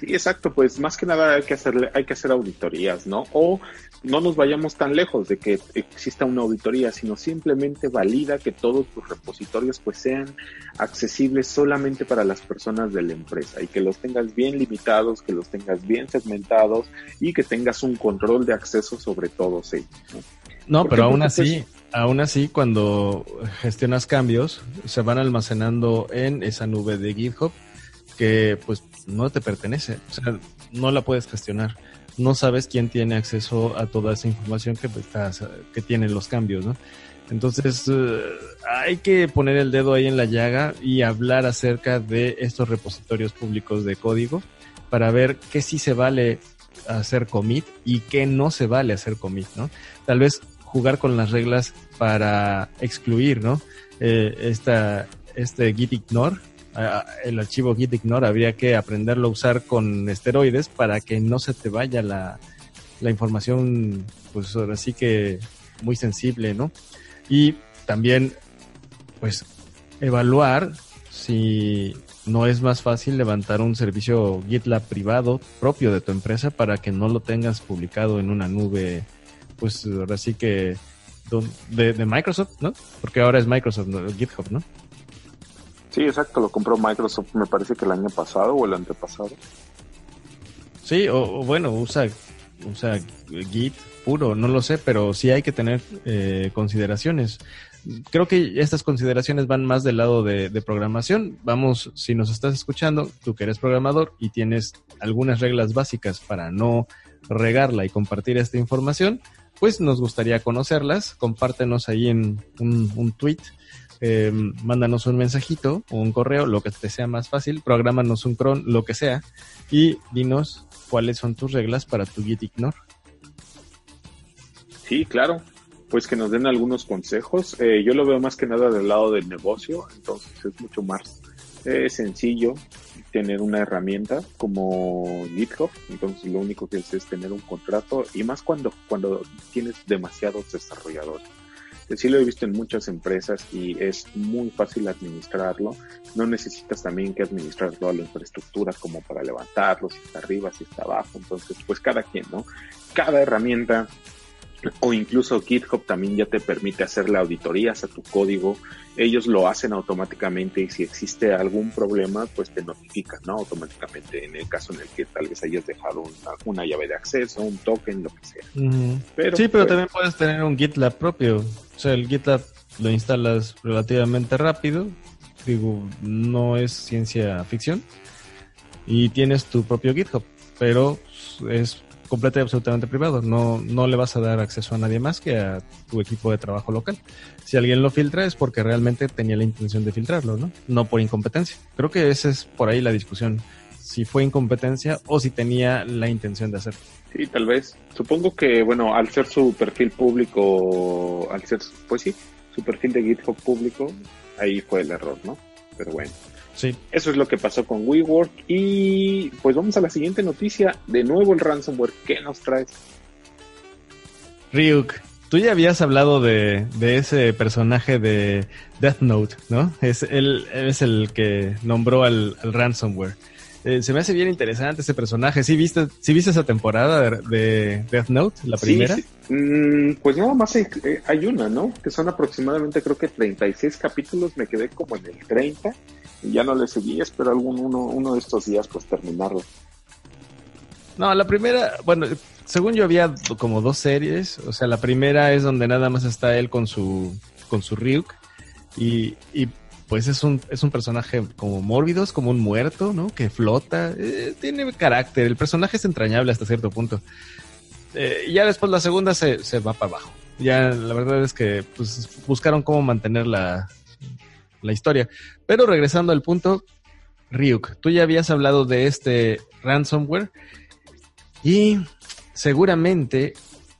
Sí, exacto, pues más que nada hay que hacer, hay que hacer auditorías, ¿no? O no nos vayamos tan lejos de que exista una auditoría, sino simplemente valida que todos tus repositorios pues sean accesibles solamente para las personas de la empresa y que los tengas bien limitados, que los tengas bien segmentados y que tengas un control de acceso sobre todos ellos. No, pero aún así, aún así cuando gestionas cambios se van almacenando en esa nube de GitHub que pues no te pertenece, o sea, no la puedes gestionar no sabes quién tiene acceso a toda esa información que, que tienen los cambios, ¿no? Entonces, eh, hay que poner el dedo ahí en la llaga y hablar acerca de estos repositorios públicos de código para ver qué sí se vale hacer commit y qué no se vale hacer commit, ¿no? Tal vez jugar con las reglas para excluir, ¿no? Eh, esta, este git ignore el archivo git ignore habría que aprenderlo a usar con esteroides para que no se te vaya la, la información, pues ahora sí que muy sensible, ¿no? Y también, pues, evaluar si no es más fácil levantar un servicio GitLab privado propio de tu empresa para que no lo tengas publicado en una nube, pues ahora sí que de, de Microsoft, ¿no? Porque ahora es Microsoft, GitHub, ¿no? Sí, exacto, lo compró Microsoft, me parece que el año pasado o el antepasado. Sí, o, bueno, usa, usa Git puro, no lo sé, pero sí hay que tener eh, consideraciones. Creo que estas consideraciones van más del lado de, programación. Vamos, si nos estás escuchando, tú que eres programador y tienes algunas reglas básicas para no regarla y compartir esta información, pues nos gustaría conocerlas. Compártenos ahí en un, un tweet eh, mándanos un mensajito un correo, lo que te sea más fácil, programanos un cron, lo que sea, y dinos cuáles son tus reglas para tu Git Ignore. Sí, claro. Pues que nos den algunos consejos. Eh, yo lo veo más que nada del lado del negocio, entonces es mucho más eh, sencillo tener una herramienta como GitHub. Entonces lo único que es, es tener un contrato y más cuando, cuando tienes demasiados desarrolladores sí lo he visto en muchas empresas y es muy fácil administrarlo. No necesitas también que administrar toda la infraestructura como para levantarlo, si está arriba, si está abajo. Entonces, pues cada quien, ¿no? Cada herramienta o incluso GitHub también ya te permite hacerle auditorías a tu código. Ellos lo hacen automáticamente y si existe algún problema, pues te notifican, ¿no? Automáticamente en el caso en el que tal vez hayas dejado una, llave de acceso, un token, lo que sea. sí, pero pues, también puedes tener un GitLab propio. O sea, el GitLab lo instalas relativamente rápido. Digo, no es ciencia ficción. Y tienes tu propio GitHub. Pero es completo y absolutamente privado. No, no le vas a dar acceso a nadie más que a tu equipo de trabajo local. Si alguien lo filtra es porque realmente tenía la intención de filtrarlo, ¿no? No por incompetencia. Creo que esa es por ahí la discusión. Si fue incompetencia o si tenía la intención de hacerlo. Sí, tal vez. Supongo que, bueno, al ser su perfil público, al ser, pues sí, su perfil de GitHub público, ahí fue el error, ¿no? Pero bueno. Sí. Eso es lo que pasó con WeWork. Y pues vamos a la siguiente noticia. De nuevo el ransomware. ¿Qué nos traes? Ryuk, tú ya habías hablado de, ese personaje de Death Note, ¿no? Es, él, es el que nombró al ransomware. Eh, se me hace bien interesante ese personaje. ¿Sí viste, ¿sí viste esa temporada de, Death Note, la primera? Mm, pues nada más hay, eh, hay, una, ¿no? Que son aproximadamente creo que 36 capítulos. Me quedé como en el 30 y ya no le seguí. Espero algún uno, uno de estos días pues terminarlo. No, la primera, bueno, según yo había como dos series. O sea, la primera es donde nada más está él con su, con su Ryuk. Y, y pues es un, es un personaje como mórbido, es como un muerto, ¿no? Que flota, eh, tiene carácter, el personaje es entrañable hasta cierto punto. Eh, ya después la segunda se, se, va para abajo. Ya la verdad es que pues, buscaron cómo mantener la, la historia. Pero regresando al punto, Ryuk, tú ya habías hablado de este ransomware y seguramente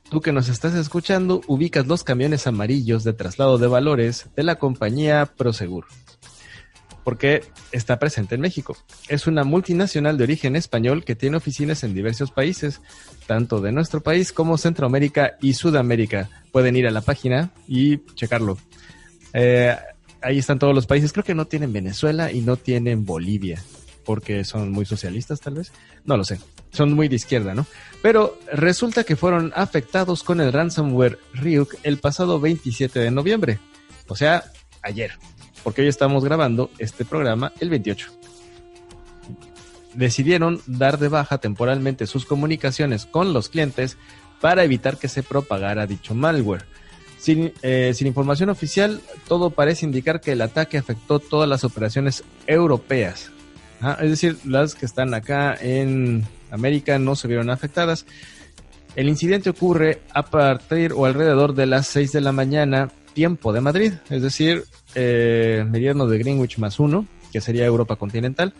Tú que nos estás escuchando, ubicas los camiones amarillos de traslado de valores de la compañía Prosegur. Porque está presente en México. Es una multinacional de origen español que tiene oficinas en diversos países, tanto de nuestro país como Centroamérica y Sudamérica. Pueden ir a la página y checarlo. Eh, ahí están todos los países. Creo que no tienen Venezuela y no tienen Bolivia porque son muy socialistas tal vez, no lo sé, son muy de izquierda, ¿no? Pero resulta que fueron afectados con el ransomware Ryuk el pasado 27 de noviembre, o sea, ayer, porque hoy estamos grabando este programa el 28. Decidieron dar de baja temporalmente sus comunicaciones con los clientes para evitar que se propagara dicho malware. Sin, eh, información oficial, todo parece indicar que el ataque afectó todas las operaciones europeas, es decir, las que están acá en América no se vieron afectadas. El incidente ocurre a partir o alrededor de las 6 de la mañana, tiempo de Madrid, es decir, eh, meridiano de Greenwich más uno, que sería Europa continental,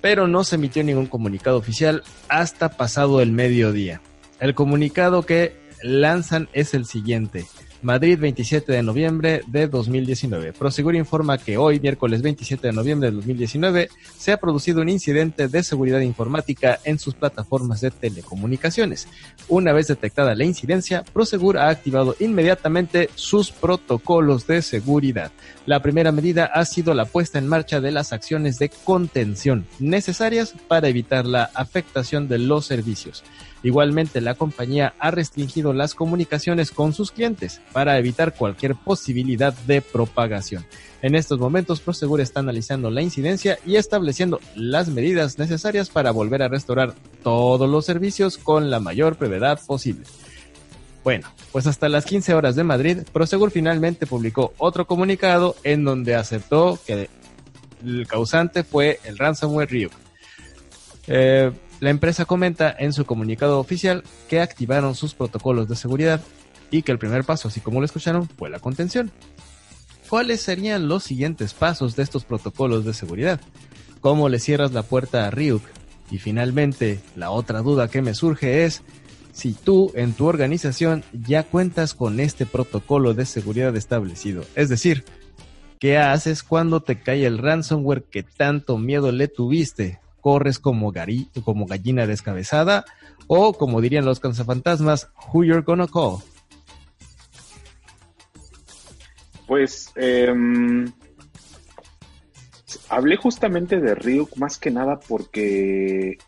pero no se emitió ningún comunicado oficial hasta pasado el mediodía. El comunicado que lanzan es el siguiente. Madrid, 27 de noviembre de 2019. Prosegur informa que hoy, miércoles 27 de noviembre de 2019, se ha producido un incidente de seguridad informática en sus plataformas de telecomunicaciones. Una vez detectada la incidencia, Prosegur ha activado inmediatamente sus protocolos de seguridad. La primera medida ha sido la puesta en marcha de las acciones de contención necesarias para evitar la afectación de los servicios. Igualmente, la compañía ha restringido las comunicaciones con sus clientes para evitar cualquier posibilidad de propagación. En estos momentos, Prosegur está analizando la incidencia y estableciendo las medidas necesarias para volver a restaurar todos los servicios con la mayor brevedad posible. Bueno, pues hasta las 15 horas de Madrid, Prosegur finalmente publicó otro comunicado en donde aceptó que el causante fue el ransomware Ryuk. Eh, la empresa comenta en su comunicado oficial que activaron sus protocolos de seguridad y que el primer paso, así como lo escucharon, fue la contención. ¿Cuáles serían los siguientes pasos de estos protocolos de seguridad? ¿Cómo le cierras la puerta a Ryuk? Y finalmente, la otra duda que me surge es si tú en tu organización ya cuentas con este protocolo de seguridad establecido. Es decir, ¿qué haces cuando te cae el ransomware que tanto miedo le tuviste? Corres como, como gallina descabezada o como dirían los cazafantasmas, who you're gonna call. Pues em, hablé justamente de Ryuk más que nada porque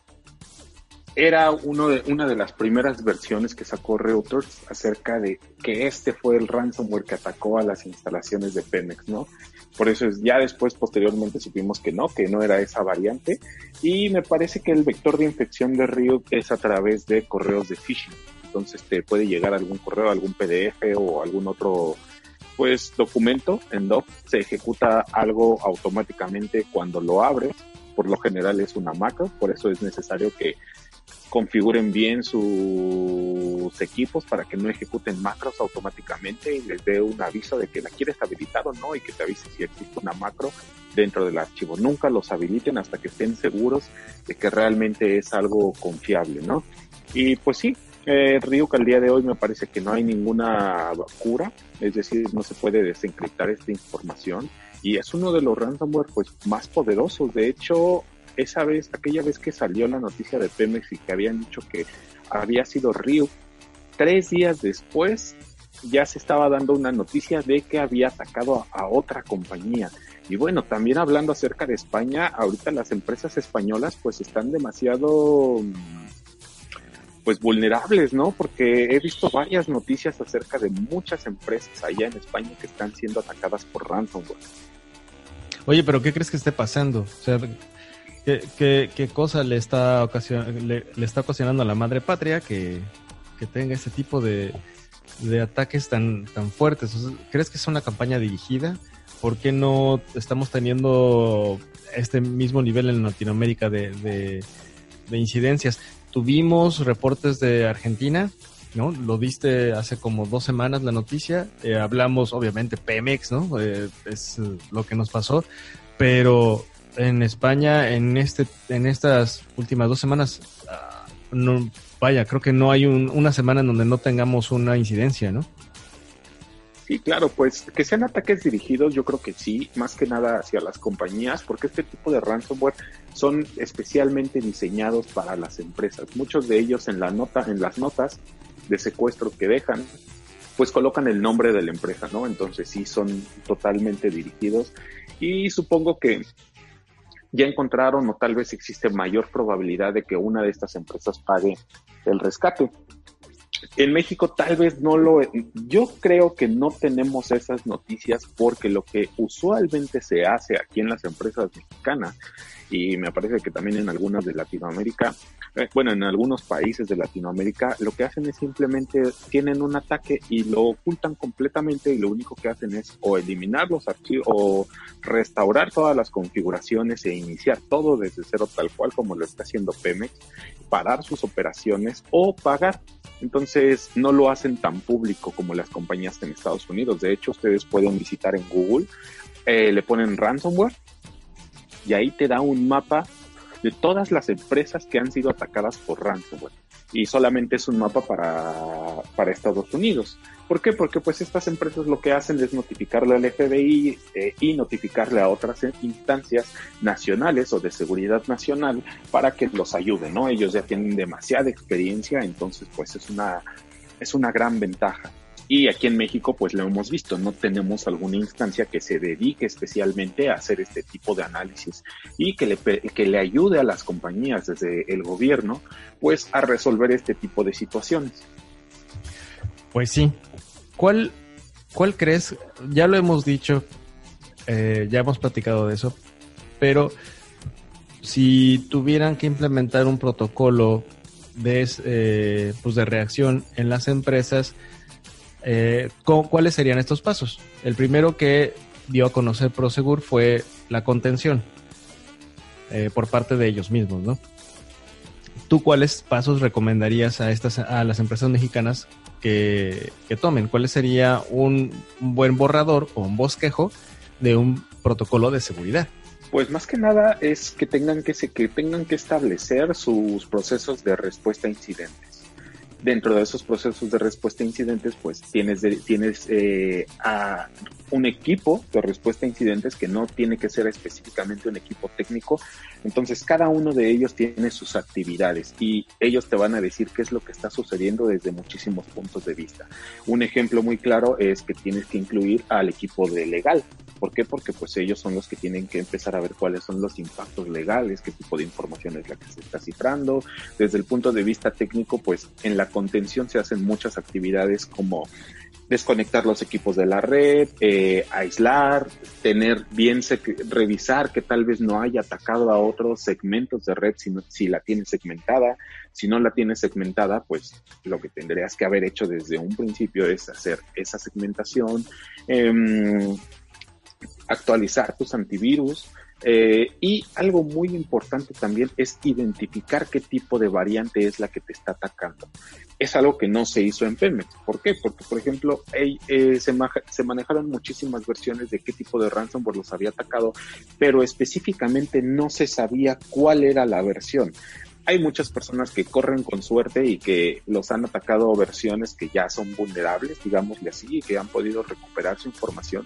era uno de, una de las primeras versiones que sacó Reuters acerca de que este fue el ransomware que atacó a las instalaciones de Pemex, ¿no? Por eso es, ya después, posteriormente, supimos que no, que no era esa variante. Y me parece que el vector de infección de Ryuk es a través de correos de phishing. Entonces te puede llegar algún correo, algún PDF o algún otro pues documento en doc, se ejecuta algo automáticamente cuando lo abres. Por lo general es una macro, por eso es necesario que configuren bien sus equipos para que no ejecuten macros automáticamente y les dé un aviso de que la quieres habilitar o no y que te avise si existe una macro dentro del archivo. Nunca los habiliten hasta que estén seguros de que realmente es algo confiable, ¿no? Y pues sí, eh, Ryuk al día de hoy me parece que no hay ninguna cura, es decir, no se puede desencriptar esta información y es uno de los ransomware pues más poderosos. De hecho, esa vez, aquella vez que salió la noticia de Pemex y que habían dicho que había sido Ryuk, tres días después ya se estaba dando una noticia de que había atacado a, otra compañía. Y bueno, también hablando acerca de España, ahorita las empresas españolas pues están demasiado pues vulnerables, ¿no? Porque he visto varias noticias acerca de muchas empresas allá en España que están siendo atacadas por ransomware. Oye, pero ¿qué crees que esté pasando? O sea, ¿qué, qué, cosa le está, le, está ocasionando a la madre patria que, tenga ese tipo de, de ataques tan, tan fuertes? ¿Crees que es una campaña dirigida? ¿Por qué no estamos teniendo este mismo nivel en Latinoamérica de, de, de incidencias? Tuvimos reportes de Argentina, ¿no? Lo viste hace como dos semanas la noticia. Eh, hablamos, obviamente, Pemex, ¿no? Eh, es lo que nos pasó. Pero en España, en este, en estas últimas dos semanas, ah, vaya, creo que no hay una semana en donde no tengamos una incidencia, ¿no? Sí, claro, pues que sean ataques dirigidos, yo creo que sí, más que nada hacia las compañías, porque este tipo de ransomware son especialmente diseñados para las empresas. Muchos de ellos en la nota, en las notas de secuestro que dejan, pues colocan el nombre de la empresa, ¿no? Entonces sí son totalmente dirigidos y supongo que ya encontraron o tal vez existe mayor probabilidad de que una de estas empresas pague el rescate. En México tal vez no lo... Yo creo que no tenemos esas noticias porque lo que usualmente se hace aquí en las empresas mexicanas y me parece que también en algunas de Latinoamérica, eh, bueno, en algunos países de Latinoamérica, lo que hacen es simplemente tienen un ataque y lo ocultan completamente y lo único que hacen es o eliminar los archivos o restaurar todas las configuraciones e iniciar todo desde cero tal cual como lo está haciendo Pemex, parar sus operaciones o pagar. Entonces no lo hacen tan público como las compañías en Estados Unidos. De hecho, ustedes pueden visitar en Google, eh, le ponen ransomware y ahí te da un mapa de todas las empresas que han sido atacadas por ransomware. Y solamente es un mapa para, para Estados Unidos. ¿Por qué? Porque pues estas empresas lo que hacen es notificarle al FBI eh, y notificarle a otras instancias nacionales o de seguridad nacional para que los ayuden, ¿no? Ellos ya tienen demasiada experiencia, entonces pues es una, es una gran ventaja. Y aquí en México, pues lo hemos visto, no tenemos alguna instancia que se dedique especialmente a hacer este tipo de análisis y que le, que le ayude a las compañías desde el gobierno, pues a resolver este tipo de situaciones. Pues sí. ¿Cuál, cuál crees? Ya lo hemos dicho, eh, ya hemos platicado de eso, pero si tuvieran que implementar un protocolo de, eh, pues de reacción en las empresas, eh, ¿Cuáles serían estos pasos? El primero que dio a conocer Prosegur fue la contención eh, por parte de ellos mismos, ¿no? ¿Tú cuáles pasos recomendarías a estas a las empresas mexicanas que, tomen? ¿Cuál sería un, buen borrador o un bosquejo de un protocolo de seguridad? Pues más que nada es que tengan que, que tengan que establecer sus procesos de respuesta a incidentes dentro de esos procesos de respuesta a incidentes, pues tienes, tienes eh, a un equipo de respuesta a incidentes que no tiene que ser específicamente un equipo técnico. Entonces, cada uno de ellos tiene sus actividades y ellos te van a decir qué es lo que está sucediendo desde muchísimos puntos de vista. Un ejemplo muy claro es que tienes que incluir al equipo de legal. ¿Por qué? Porque pues ellos son los que tienen que empezar a ver cuáles son los impactos legales, qué tipo de información es la que se está cifrando. Desde el punto de vista técnico, pues en la contención se hacen muchas actividades como desconectar los equipos de la red, eh, aislar, tener bien, revisar que tal vez no haya atacado a otros segmentos de red si, si la tiene segmentada. Si no la tiene segmentada, pues lo que tendrías que haber hecho desde un principio es hacer esa segmentación, em, actualizar tus antivirus, Eh, y algo muy importante también es identificar qué tipo de variante es la que te está atacando. Es algo que no se hizo en Pemex. ¿Por qué? Porque, por ejemplo, eh, se, se, manejaron muchísimas versiones de qué tipo de ransomware los había atacado, pero específicamente no se sabía cuál era la versión hay muchas personas que corren con suerte y que los han atacado versiones que ya son vulnerables, digámosle así, y que han podido recuperar su información.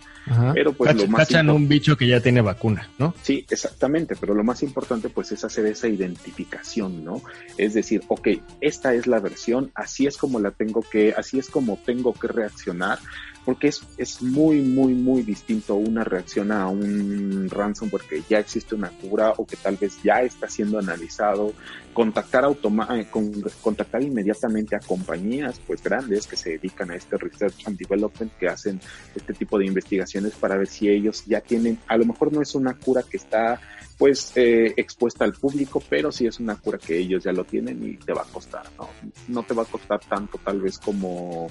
Pero pues lo más cachan un bicho que ya tiene vacuna, ¿no? Sí, exactamente, pero lo más importante pues es hacer esa identificación, ¿no? Es decir, ok, esta es la versión, así es como la tengo que, así es como tengo que reaccionar porque es, es muy, muy, muy distinto una reacción a un ransomware que ya existe una cura o que tal vez ya está siendo analizado, contactar, automa eh, con, contactar inmediatamente a compañías pues grandes que se dedican a este research and development, que hacen este tipo de investigaciones para ver si ellos ya tienen, a lo mejor no es una cura que está pues eh, expuesta al público, pero sí es una cura que ellos ya lo tienen y te va a costar, ¿no? No te va a costar tanto tal vez como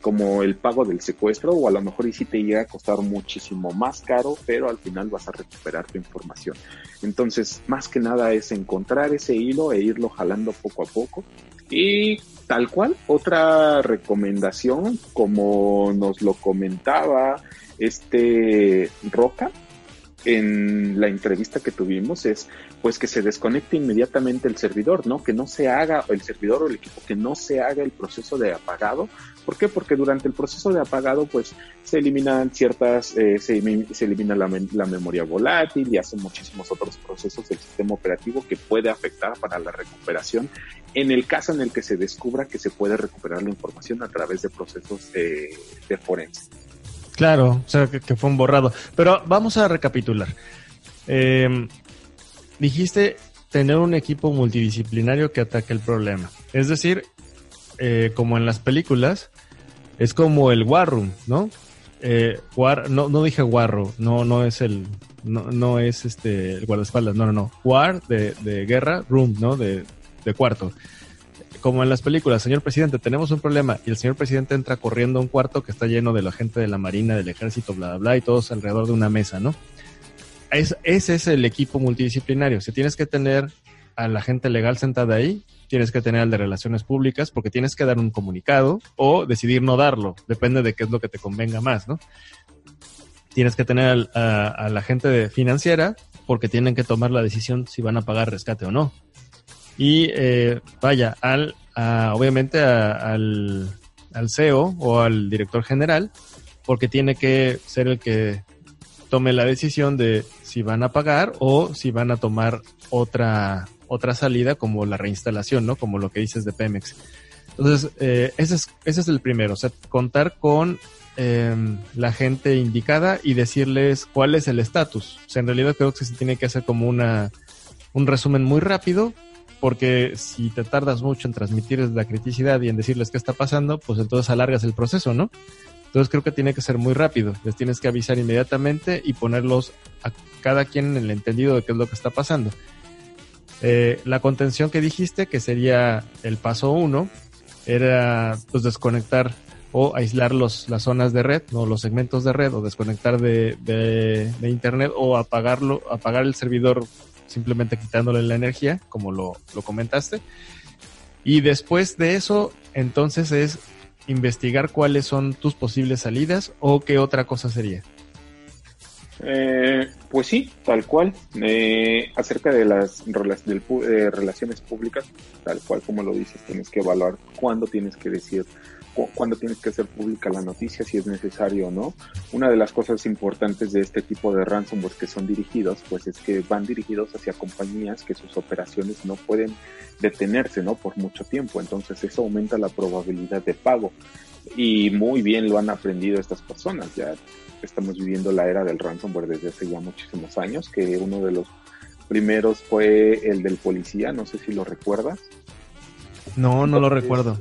como el pago del secuestro o a lo mejor y si te llega a costar muchísimo más caro, pero al final vas a recuperar tu información. Entonces, más que nada es encontrar ese hilo e irlo jalando poco a poco. Y tal cual, otra recomendación, como nos lo comentaba este Roca, en la entrevista que tuvimos es pues que se desconecte inmediatamente el servidor, ¿no? Que no se haga el servidor o el equipo que no se haga el proceso de apagado ¿Por qué? Porque durante el proceso de apagado, pues se eliminan ciertas, eh, se, elimina la, memoria volátil y hacen muchísimos otros procesos del sistema operativo que puede afectar para la recuperación en el caso en el que se descubra que se puede recuperar la información a través de procesos de forense. Claro, o sea, que, fue un borrado. Pero vamos a recapitular. Em, dijiste tener un equipo multidisciplinario que ataque el problema. Es decir, eh, como en las películas, es como el War Room, ¿no? Eh, war, no, no dije Warro, no, no es el, no, no es este, el guardaespaldas, no, no, no. War de, de guerra, room, ¿no? De, de cuarto. Como en las películas, señor presidente, tenemos un problema y el señor presidente entra corriendo a un cuarto que está lleno de la gente de la marina, del ejército, bla, bla, bla, y todos alrededor de una mesa, ¿no? Es, ese es el equipo multidisciplinario. Si tienes que tener a la gente legal sentada ahí, tienes que tener al de relaciones públicas porque tienes que dar un comunicado o decidir no darlo, depende de qué es lo que te convenga más, ¿no? Tienes que tener a, la gente financiera porque tienen que tomar la decisión si van a pagar rescate o no. Y eh, vaya, al, obviamente al, al CEO o al director general, porque tiene que ser el que tome la decisión de si van a pagar o si van a tomar otra otra salida como la reinstalación, ¿no? Como lo que dices de Pemex. Entonces, eh, ese, es, ese es el primero, o sea, contar con em, la gente indicada y decirles cuál es el estatus. O sea, en realidad creo que se tiene que hacer como una, un resumen muy rápido, porque si te tardas mucho en transmitir la criticidad y en decirles qué está pasando, pues entonces alargas el proceso, ¿no? Entonces creo que tiene que ser muy rápido. Les tienes que avisar inmediatamente y ponerlos a cada quien en el entendido de qué es lo que está pasando. Eh, la contención que dijiste, que sería el paso uno, era pues desconectar o aislar los, las zonas de red, no los segmentos de red, o desconectar de, de, internet, o apagarlo, apagar el servidor simplemente quitándole la energía, como lo, lo comentaste. Y después de eso, entonces es investigar cuáles son tus posibles salidas o qué otra cosa sería. Eh, pues sí, tal cual. Eh, acerca de las eh, relaciones públicas, tal cual como lo dices, tienes que evaluar cuándo tienes que decir, cuándo tienes que hacer pública la noticia, si es necesario o no. Una de las cosas importantes de este tipo de ransomware que son dirigidos, pues es que van dirigidos hacia compañías que sus operaciones no pueden detenerse, ¿no? Por mucho tiempo. Entonces eso aumenta la probabilidad de pago. Y muy bien lo han aprendido estas personas. Ya estamos viviendo la era del ransomware desde hace ya muchísimos años, que uno de los primeros fue el del policía, no sé si lo recuerdas. No, no lo recuerdo.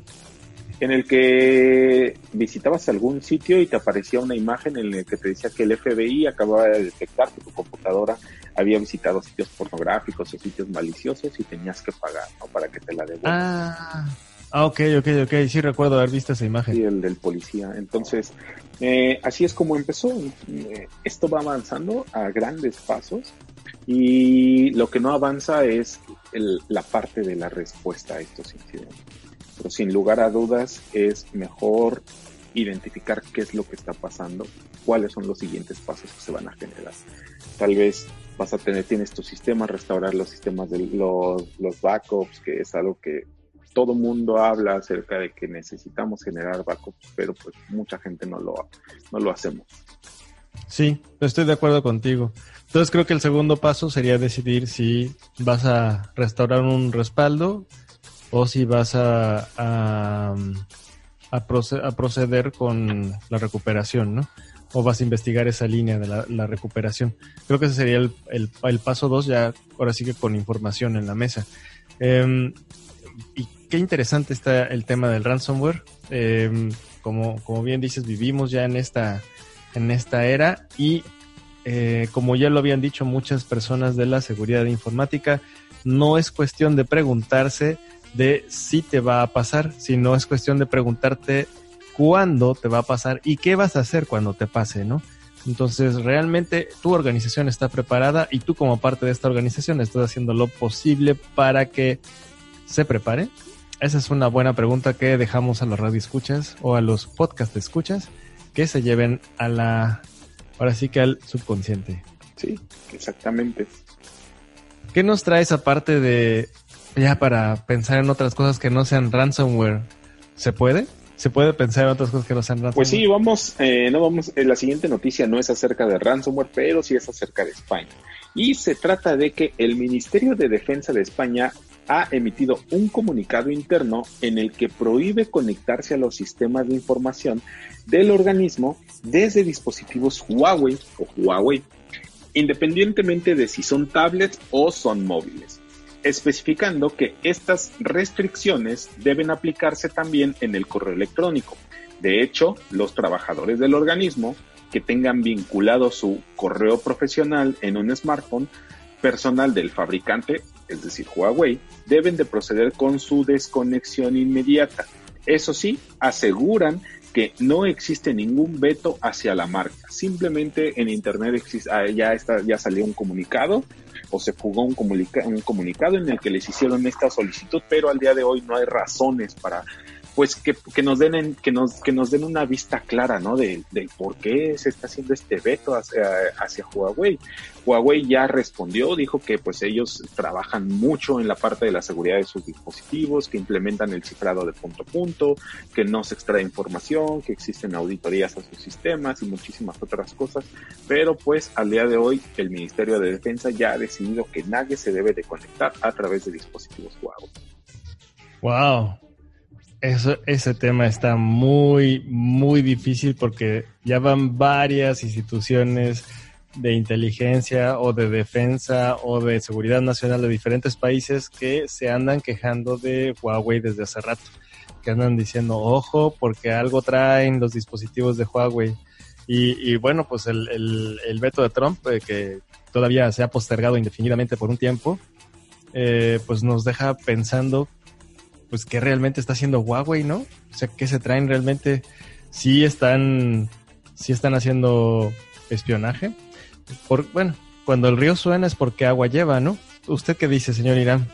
En el que visitabas algún sitio y te aparecía una imagen en la que te decía que el FBI acababa de detectar que tu computadora había visitado sitios pornográficos o sitios maliciosos y tenías que pagar, ¿no? Para que te la devuelvan. Ah, Ah, ok, ok, ok. Sí recuerdo haber visto esa imagen. Sí, el del policía. Entonces, eh, así es como empezó. Eh, esto va avanzando a grandes pasos. Y lo que no avanza es la parte de la respuesta a estos incidentes. Pero sin lugar a dudas es mejor identificar qué es lo que está pasando, cuáles son los siguientes pasos que se van a generar. Tal vez vas a tener, tienes tu sistema, restaurar los sistemas de los, los backups, que es algo que todo mundo habla acerca de que necesitamos generar backups, pero pues mucha gente no lo, no lo hacemos. Sí, estoy de acuerdo contigo. Entonces creo que el segundo paso sería decidir si vas a restaurar un respaldo o si vas a, a, a, proceder con la recuperación, ¿no? O vas a investigar esa línea de la, recuperación. Creo que ese sería el, el, paso dos, ya ahora sí que con información en la mesa. Em, y qué interesante está el tema del ransomware. Em, como, como bien dices, vivimos ya en esta, en esta era y eh, como ya lo habían dicho muchas personas de la seguridad informática, no es cuestión de preguntarse de si te va a pasar, sino es cuestión de preguntarte cuándo te va a pasar y qué vas a hacer cuando te pase, ¿no? Entonces, realmente tu organización está preparada y tú como parte de esta organización estás haciendo lo posible para que se prepare. Esa es una buena pregunta que dejamos a los radioescuchas o a los podcast escuchas que se lleven a la, ahora sí que al subconsciente. Sí, exactamente. ¿Qué nos trae esa parte de ya para pensar en otras cosas que no sean ransomware, ¿se puede? ¿Se puede pensar en otras cosas que no sean ransomware? Pues sí, vamos, eh, no vamos, eh, la siguiente noticia no es acerca de ransomware, pero sí es acerca de España. Y se trata de que el Ministerio de Defensa de España ha emitido un comunicado interno en el que prohíbe conectarse a los sistemas de información del organismo desde dispositivos Huawei o Huawei, independientemente de si son tablets o son móviles especificando que estas restricciones deben aplicarse también en el correo electrónico. De hecho, los trabajadores del organismo que tengan vinculado su correo profesional en un smartphone personal del fabricante, es decir, Huawei, deben de proceder con su desconexión inmediata. Eso sí, aseguran que no existe ningún veto hacia la marca. Simplemente en Internet ah, ya, está, ya salió un comunicado o se fugó un, un comunicado en el que les hicieron esta solicitud, pero al día de hoy no hay razones para pues que, que, nos den que nos que nos den una vista clara no de, por qué se está haciendo este veto hacia, hacia Huawei. Huawei ya respondió dijo que pues ellos trabajan mucho en la parte de la seguridad de sus dispositivos que implementan el cifrado de punto a punto que no se extrae información que existen auditorías a sus sistemas y muchísimas otras cosas. Pero pues al día de hoy el Ministerio de Defensa ya ha decidido que nadie se debe de conectar a través de dispositivos Huawei. Wow, eso, ese tema está muy, muy difícil porque ya van varias instituciones de inteligencia o de defensa o de seguridad nacional de diferentes países que se andan quejando de Huawei desde hace rato, que andan diciendo, ojo, porque algo traen los dispositivos de Huawei. Y, bueno, pues el, el, veto de Trump, eh, que todavía se ha postergado indefinidamente por un tiempo, eh, pues nos deja pensando pues qué realmente está haciendo Huawei, ¿no? O sea, qué se traen realmente, sí están, sí están haciendo espionaje. Por, bueno, cuando el río suena es porque agua lleva, ¿no? ¿Usted qué dice, señor Irán?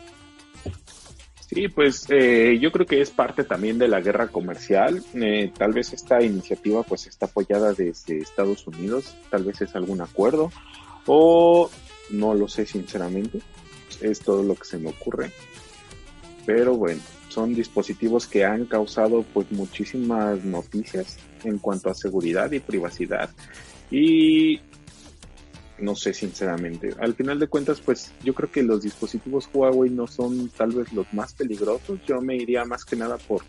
Sí, pues eh, yo creo que es parte también de la guerra comercial. Eh, tal vez esta iniciativa pues está apoyada desde Estados Unidos, tal vez es algún acuerdo o no lo sé sinceramente. Es todo lo que se me ocurre. Pero bueno, son dispositivos que han causado pues muchísimas noticias en cuanto a seguridad y privacidad y no sé sinceramente al final de cuentas pues yo creo que los dispositivos Huawei no son tal vez los más peligrosos yo me iría más que nada por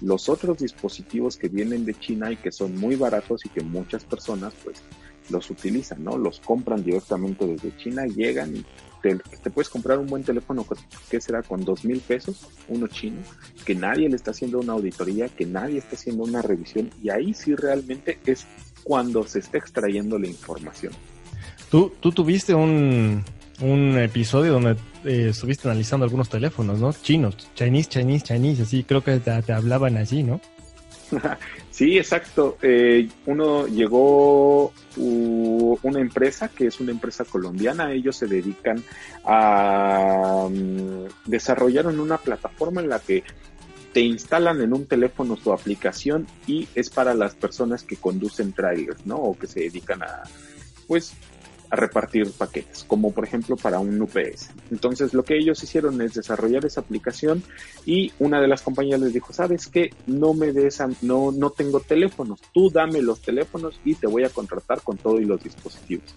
los otros dispositivos que vienen de China y que son muy baratos y que muchas personas pues los utilizan, ¿no? Los compran directamente desde China, llegan y te, puedes comprar un buen teléfono, que será? Con dos mil pesos, uno chino, que nadie le está haciendo una auditoría, que nadie está haciendo una revisión, y ahí sí realmente es cuando se está extrayendo la información. Tú, tú tuviste un, un episodio donde eh, estuviste analizando algunos teléfonos, ¿no? Chinos, Chinese, Chinese, Chinese, así creo que te, te hablaban así, ¿no? sí, exacto. Eh, uno llegó una empresa que es una empresa colombiana. Ellos se dedican a um, desarrollar una plataforma en la que te instalan en un teléfono su aplicación y es para las personas que conducen trailers, ¿no? O que se dedican a, pues, a repartir paquetes, como por ejemplo para un UPS. Entonces lo que ellos hicieron es desarrollar esa aplicación y una de las compañías les dijo, sabes qué, no me des, no, no tengo teléfonos, tú dame los teléfonos y te voy a contratar con todo y los dispositivos.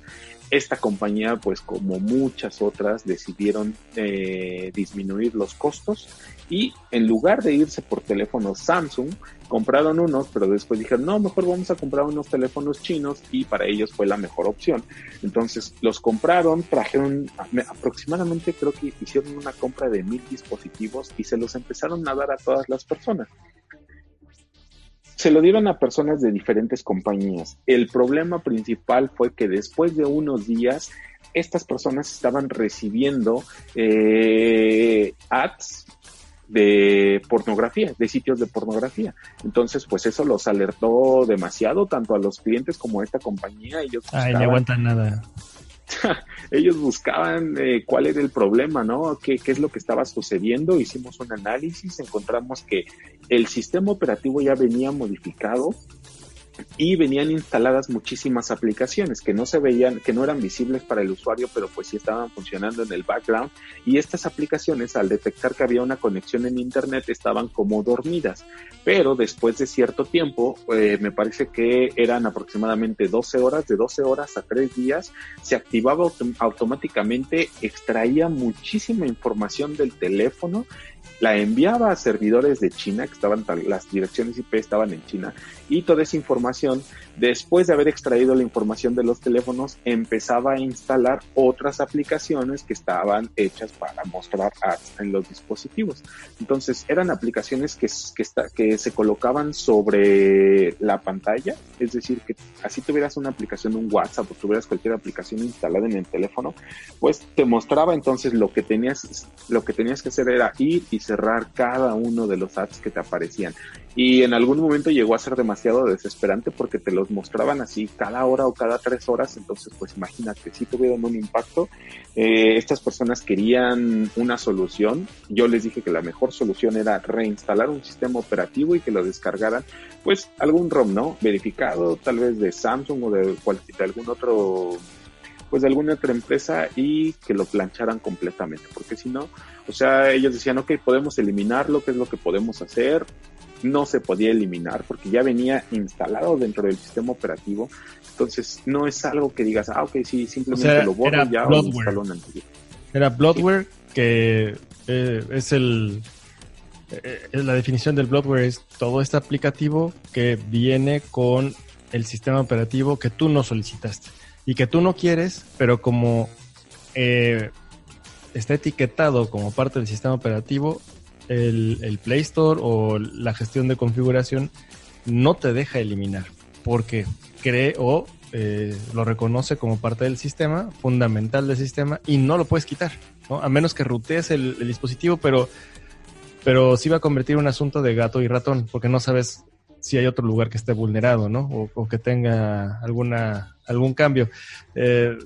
Esta compañía, pues como muchas otras, decidieron eh, disminuir los costos y en lugar de irse por teléfonos Samsung, compraron unos, pero después dijeron, no, mejor vamos a comprar unos teléfonos chinos y para ellos fue la mejor opción. Entonces los compraron, trajeron aproximadamente, creo que hicieron una compra de mil dispositivos y se los empezaron a dar a todas las personas. Se lo dieron a personas de diferentes compañías. El problema principal fue que después de unos días, estas personas estaban recibiendo eh, ads de pornografía, de sitios de pornografía. Entonces, pues eso los alertó demasiado, tanto a los clientes como a esta compañía. Ellos Ay, no aguantan nada. ellos buscaban eh, cuál era el problema, ¿no? ¿Qué, ¿Qué es lo que estaba sucediendo? Hicimos un análisis, encontramos que el sistema operativo ya venía modificado y venían instaladas muchísimas aplicaciones que no se veían, que no eran visibles para el usuario, pero pues sí estaban funcionando en el background. Y estas aplicaciones al detectar que había una conexión en internet estaban como dormidas, pero después de cierto tiempo, eh, me parece que eran aproximadamente 12 horas, de 12 horas a 3 días, se activaba automáticamente, extraía muchísima información del teléfono la enviaba a servidores de China, que estaban, las direcciones IP estaban en China, y toda esa información, después de haber extraído la información de los teléfonos, empezaba a instalar otras aplicaciones que estaban hechas para mostrar ads en los dispositivos. Entonces, eran aplicaciones que, se colocaban sobre la pantalla, es decir, que así tuvieras una aplicación, un WhatsApp o tuvieras cualquier aplicación instalada en el teléfono, pues te mostraba entonces lo que tenías, lo que tenías que hacer era ir y cerrar cada uno de los ads que te aparecían. Y en algún momento llegó a ser demasiado desesperante porque te los mostraban así cada hora o cada tres horas. Entonces, pues imagínate, si tuvieron un impacto. Eh, estas personas querían una solución. Yo les dije que la mejor solución era reinstalar un sistema operativo y que lo descargaran, pues algún ROM, ¿no? Verificado, tal vez de Samsung o de, de algún otro pues de alguna otra empresa y que lo plancharan completamente, porque si no, o sea, ellos decían, ok, podemos eliminarlo, ¿qué es lo que podemos hacer? No se podía eliminar porque ya venía instalado dentro del sistema operativo, entonces no es algo que digas, ah, ok, sí, simplemente lo borro ya o instaló un anterior. Era bloatware que eh, es el eh, la definición del bloatware es todo este aplicativo que viene con el sistema operativo que tú no solicitaste y que tú no quieres, pero como eh, está etiquetado como parte del sistema operativo, el, Play Store o la gestión de configuración no te deja eliminar porque cree o eh, lo reconoce como parte del sistema, fundamental del sistema, y no lo puedes quitar. A menos que rutees el, dispositivo, pero, pero sí va a convertir un asunto de gato y ratón, porque no sabes si hay otro lugar que esté vulnerado, ¿no? O, que tenga alguna, algún cambio. Eh,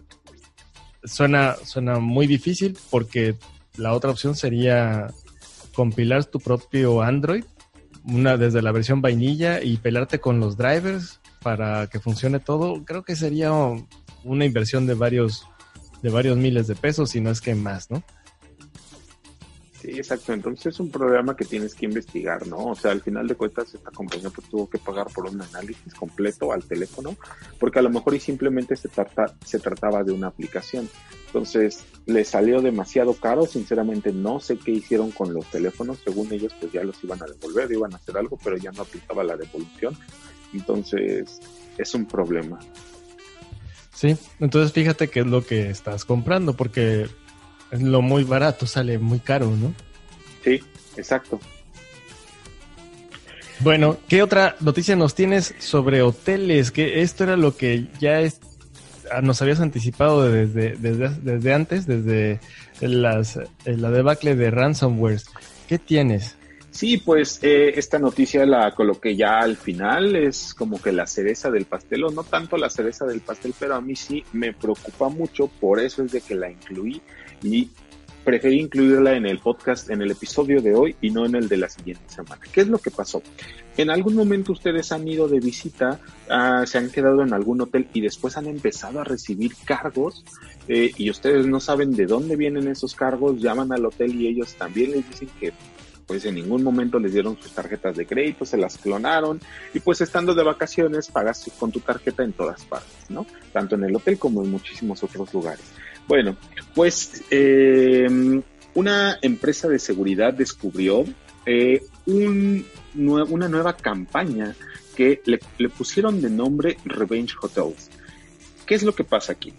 suena, suena muy difícil porque la otra opción sería compilar tu propio Android, una desde la versión vainilla y pelarte con los drivers para que funcione todo. Creo que sería una inversión de varios, de varios miles de pesos, si no es que más, ¿no? Sí, exacto. Entonces es un programa que tienes que investigar, ¿no? O sea, al final de cuentas esta compañía pues tuvo que pagar por un análisis completo al teléfono, porque a lo mejor y simplemente se, trata, se trataba de una aplicación. Entonces le salió demasiado caro, sinceramente no sé qué hicieron con los teléfonos, según ellos pues ya los iban a devolver, iban a hacer algo, pero ya no aplicaba la devolución. Entonces es un problema. Sí, entonces fíjate qué es lo que estás comprando, porque lo muy barato sale muy caro, ¿no? Sí, exacto. Bueno, ¿qué otra noticia nos tienes sobre hoteles? Que esto era lo que ya es, ah, nos habías anticipado desde, desde, antes, desde las, la debacle de ransomware. ¿Qué tienes? Sí, pues eh, esta noticia la coloqué ya al final, es como que la cereza del pastel, o no tanto la cereza del pastel, pero a mí sí me preocupa mucho, por eso es de que la incluí y preferí incluirla en el podcast, en el episodio de hoy y no en el de la siguiente semana. ¿Qué es lo que pasó? En algún momento ustedes han ido de visita, ah, se han quedado en algún hotel y después han empezado a recibir cargos eh, y ustedes no saben de dónde vienen esos cargos, llaman al hotel y ellos también les dicen que pues en ningún momento les dieron sus tarjetas de crédito, se las clonaron y pues estando de vacaciones pagas con tu tarjeta en todas partes, ¿no? Tanto en el hotel como en muchísimos otros lugares. Bueno, pues eh, una empresa de seguridad descubrió eh, una nueva campaña que le, le pusieron de nombre Revenge Hotels. ¿Qué es lo que pasa aquí?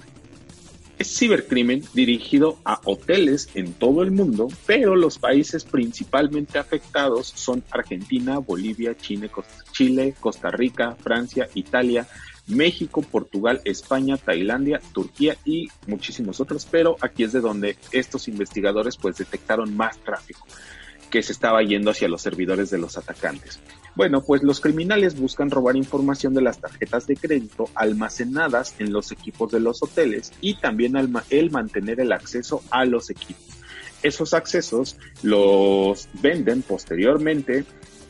Es cibercrimen dirigido a hoteles en todo el mundo, pero los países principalmente afectados son Argentina, Bolivia, Chile, Costa Rica, Francia, Italia, México, Portugal, España, Tailandia, Turquía y muchísimos otros, pero aquí es de donde estos investigadores pues detectaron más tráfico que se estaba yendo hacia los servidores de los atacantes. Bueno, pues los criminales buscan robar información de las tarjetas de crédito almacenadas en los equipos de los hoteles y también el mantener el acceso a los equipos. Esos accesos los venden posteriormente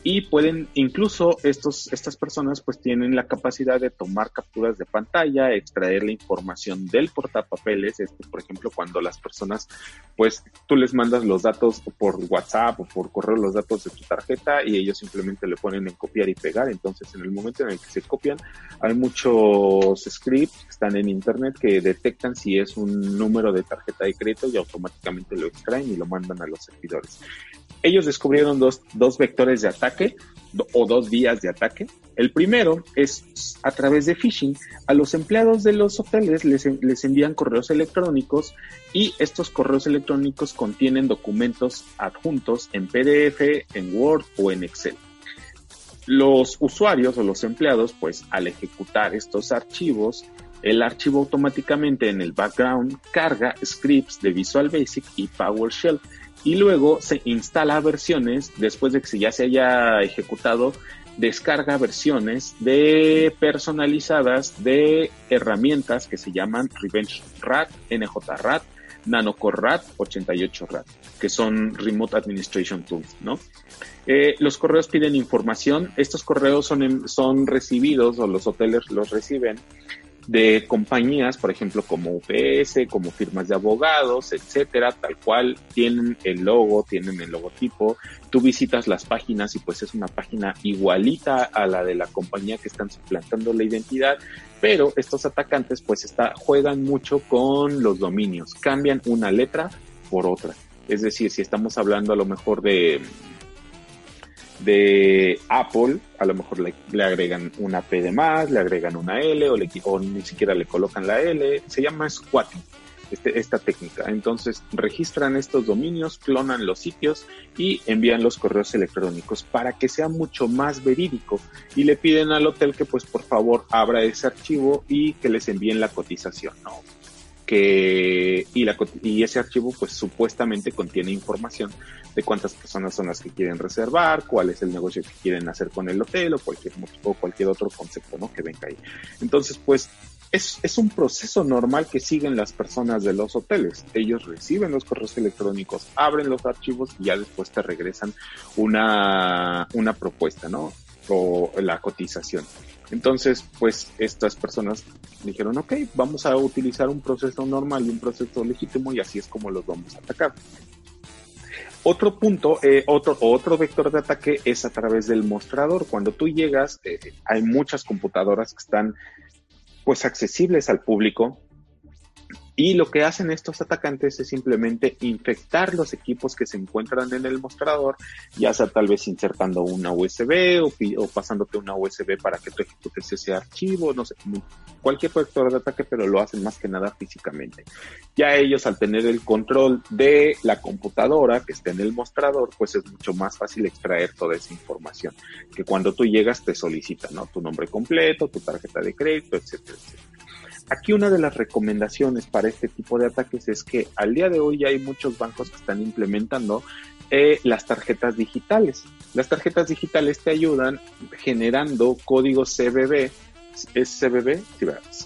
y pueden incluso estos estas personas pues tienen la capacidad de tomar capturas de pantalla extraer la información del portapapeles este, por ejemplo cuando las personas pues tú les mandas los datos por WhatsApp o por correo los datos de tu tarjeta y ellos simplemente le ponen en copiar y pegar. Entonces en el momento en el que se copian hay muchos scripts que están en internet que detectan si es un número de tarjeta de crédito y automáticamente lo extraen y lo mandan a los servidores ellos descubrieron dos, dos vectores de ataque o dos vías de ataque. El primero es a través de phishing. A los empleados de los hoteles les, les, envían correos electrónicos y estos correos electrónicos contienen documentos adjuntos en PDF, en Word o en Excel. Los usuarios o los empleados, pues al ejecutar estos archivos, el archivo automáticamente en el background carga scripts de Visual Basic y PowerShell y luego se instala versiones, después de que ya se haya ejecutado, descarga versiones de personalizadas de herramientas que se llaman Revenge RAT, NJRAT, Nanocore RAT, 88 RAT, que son Remote Administration Tools, ¿no? Eh, los correos piden información, estos correos son, son recibidos o los hoteles los reciben de compañías, por ejemplo, como UPS, como firmas de abogados, etcétera, tal cual tienen el logo, tienen el logotipo. Tú visitas las páginas y pues es una página igualita a la de la compañía que están suplantando la identidad, pero estos atacantes pues está, juegan mucho con los dominios, cambian una letra por otra. Es decir, si estamos hablando a lo mejor de de Apple, a lo mejor le, agregan una P de más, le agregan una L o, le, ni siquiera le colocan la L, se llama squatting. Este, esta técnica. Entonces registran estos dominios, clonan los sitios y envían los correos electrónicos para que sea mucho más verídico y le piden al hotel que pues por favor abra ese archivo y que les envíen la cotización, ¿no? Que y, la, y ese archivo pues supuestamente contiene información de cuántas personas son las que quieren reservar, cuál es el negocio que quieren hacer con el hotel o cualquier, o cualquier otro concepto ¿no? que venga ahí. Entonces pues es, es un proceso normal que siguen las personas de los hoteles. Ellos reciben los correos electrónicos, abren los archivos y ya después te regresan una, una propuesta, ¿no? O la cotización. Entonces, pues estas personas dijeron, ok, vamos a utilizar un proceso normal y un proceso legítimo y así es como los vamos a atacar. Otro punto, eh, otro, otro vector de ataque es a través del mostrador. Cuando tú llegas, eh, hay muchas computadoras que están pues accesibles al público y lo que hacen estos atacantes es simplemente infectar los equipos que se encuentran en el mostrador, ya sea tal vez insertando una USB o, pasándote una USB para que tú ejecutes ese archivo, no sé, cualquier vector de ataque, pero lo hacen más que nada físicamente. Ya ellos al tener el control de la computadora que está en el mostrador, pues es mucho más fácil extraer toda esa información, que cuando tú llegas te solicitan, ¿no? Tu nombre completo, tu tarjeta de crédito, etcétera, etcétera. Aquí una de las recomendaciones para este tipo de ataques es que al día de hoy ya hay muchos bancos que están implementando eh, las tarjetas digitales. Las tarjetas digitales te ayudan generando códigos CBB, es CBB,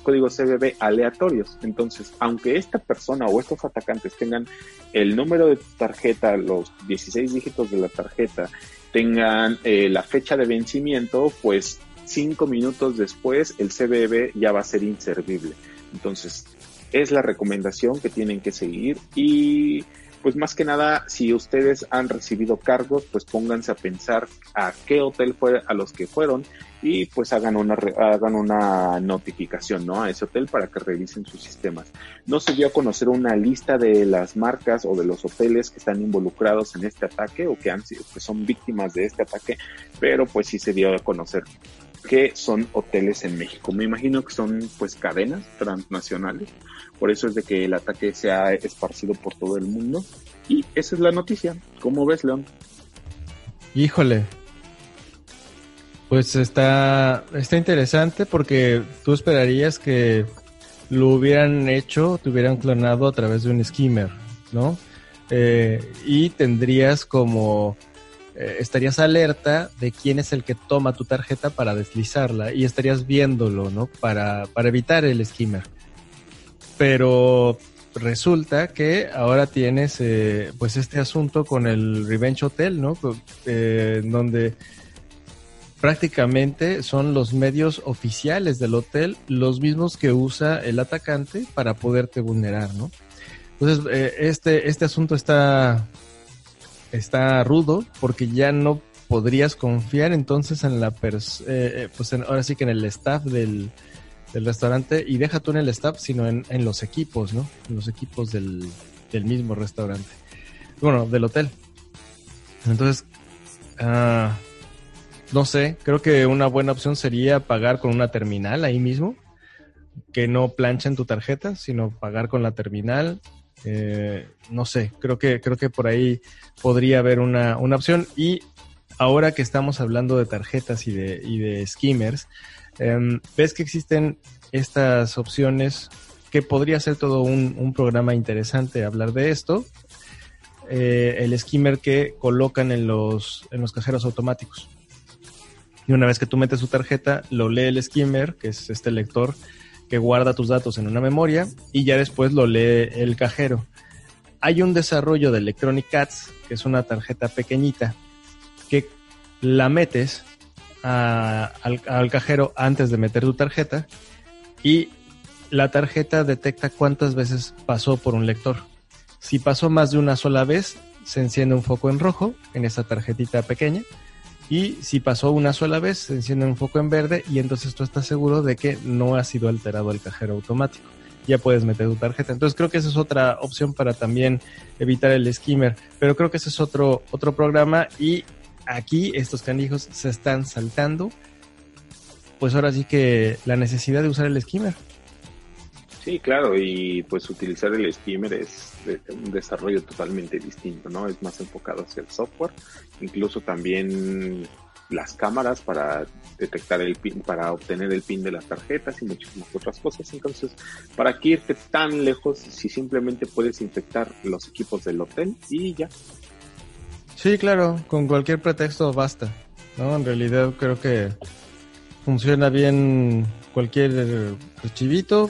códigos CBB aleatorios. Entonces, aunque esta persona o estos atacantes tengan el número de tarjeta, los 16 dígitos de la tarjeta, tengan eh, la fecha de vencimiento, pues cinco minutos después el CBB ya va a ser inservible. Entonces, es la recomendación que tienen que seguir y pues más que nada, si ustedes han recibido cargos, pues pónganse a pensar a qué hotel fue a los que fueron y pues hagan una hagan una notificación, ¿no? A ese hotel para que revisen sus sistemas. No se dio a conocer una lista de las marcas o de los hoteles que están involucrados en este ataque o que han sido que son víctimas de este ataque, pero pues sí se dio a conocer que son hoteles en México. Me imagino que son pues cadenas transnacionales. Por eso es de que el ataque se ha esparcido por todo el mundo. Y esa es la noticia. ¿Cómo ves, León? Híjole. Pues está, está interesante porque tú esperarías que lo hubieran hecho, te hubieran clonado a través de un skimmer, ¿no? Eh, y tendrías como eh, estarías alerta de quién es el que toma tu tarjeta para deslizarla y estarías viéndolo, ¿no? Para, para evitar el skimmer. Pero resulta que ahora tienes eh, pues este asunto con el Revenge Hotel, ¿no? Eh, donde prácticamente son los medios oficiales del hotel los mismos que usa el atacante para poderte vulnerar, ¿no? Entonces, este, este asunto está está rudo porque ya no podrías confiar entonces en la persona, eh, eh, pues ahora sí que en el staff del, restaurante y deja tú en el staff, sino en, los equipos, ¿no? En los equipos del, mismo restaurante. Bueno, del hotel. Entonces, ah, no sé, creo que una buena opción sería pagar con una terminal ahí mismo, que no planchen tu tarjeta, sino pagar con la terminal eh, no sé, creo que, creo que por ahí podría haber una, opción. Y ahora que estamos hablando de tarjetas y de, y de skimmers, em, ves que existen estas opciones que podría ser todo un, programa interesante hablar de esto. Eh, el skimmer que colocan en los, en los cajeros automáticos. Y una vez que tú metes tu tarjeta, lo lee el skimmer, que es este lector que guarda tus datos en una memoria y ya después lo lee el cajero. Hay un desarrollo de Electronic Cats, que es una tarjeta pequeñita, que la metes al, al cajero antes de meter tu tarjeta y la tarjeta detecta cuántas veces pasó por un lector. Si pasó más de una sola vez, se enciende un foco en rojo en esa tarjetita pequeña y si pasó una sola vez, se enciende un foco en verde y entonces tú estás seguro de que no ha sido alterado el cajero automático. Ya puedes meter tu tarjeta. Entonces creo que esa es otra opción para también evitar el skimmer. Pero creo que ese es otro, otro programa y aquí estos canijos se están saltando. Pues ahora sí que la necesidad de usar el skimmer. Sí, claro, y pues utilizar el skimmer es un desarrollo totalmente distinto, ¿no? Es más enfocado hacia el software, incluso también las cámaras para detectar el pin, para obtener el pin de las tarjetas y muchísimas otras cosas. Entonces, ¿para qué irte tan lejos si simplemente puedes infectar los equipos del hotel y ya? Sí, claro, con cualquier pretexto basta, ¿no? En realidad creo que funciona bien cualquier archivito,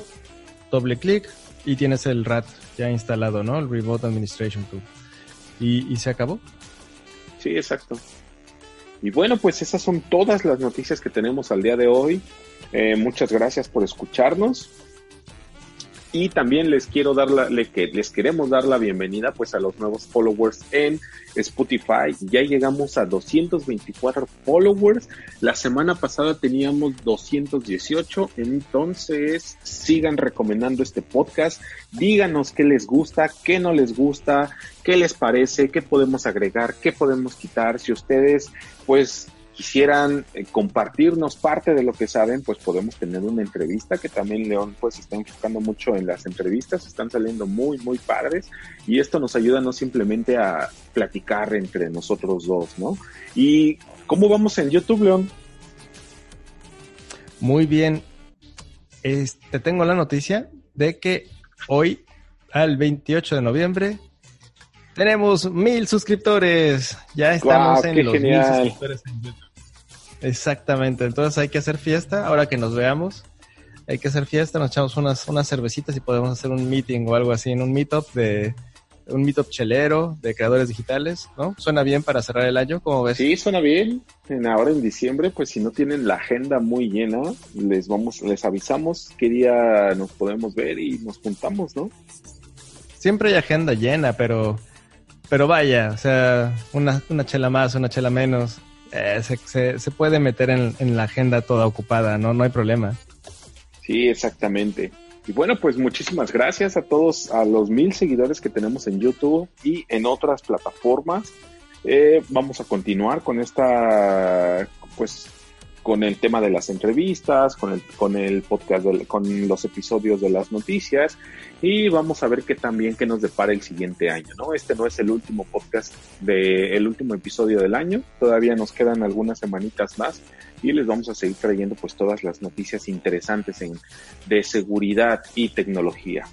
doble clic y tienes el RAT ya instalado, ¿no? El Remote Administration Tool. Y, se acabó. Sí, exacto. Y bueno, pues esas son todas las noticias que tenemos al día de hoy. Eh, muchas gracias por escucharnos. Y también les quiero dar la, que les queremos dar la bienvenida pues a los nuevos followers en Spotify. Ya llegamos a 224 followers. La semana pasada teníamos 218. Entonces sigan recomendando este podcast. Díganos qué les gusta, qué no les gusta, qué les parece, qué podemos agregar, qué podemos quitar. Si ustedes pues quisieran eh, compartirnos parte de lo que saben, pues podemos tener una entrevista que también León pues está enfocando mucho en las entrevistas, están saliendo muy muy padres y esto nos ayuda no simplemente a platicar entre nosotros dos, ¿no? ¿Y cómo vamos en YouTube, León? Muy bien. Te tengo la noticia de que hoy, al 28 de noviembre, Tenemos mil suscriptores. Ya estamos en los mil suscriptores en YouTube. Exactamente. Entonces hay que hacer fiesta ahora que nos veamos. Hay que hacer fiesta, nos echamos unas, unas cervecitas y podemos hacer un meeting o algo así en un meetup de un meetup chelero de creadores digitales, ¿no? Suena bien para cerrar el año, ¿cómo ves? Sí, suena bien. En, ahora en diciembre, pues si no tienen la agenda muy llena, les vamos, les avisamos qué día nos podemos ver y nos juntamos, ¿no? Siempre hay agenda llena, pero pero vaya, o sea, una, una chela más, una chela menos, eh, se, se, puede meter en, en, la agenda toda ocupada, ¿no? No hay problema. Sí, exactamente. Y bueno, pues muchísimas gracias a todos, a los mil seguidores que tenemos en YouTube y en otras plataformas. Eh, vamos a continuar con esta, pues, con el tema de las entrevistas, con el, con el podcast, con los episodios de las noticias y vamos a ver qué también que nos depara el siguiente año, ¿no? Este no es el último podcast de el último episodio del año, todavía nos quedan algunas semanitas más y les vamos a seguir trayendo pues todas las noticias interesantes en, de seguridad y tecnología.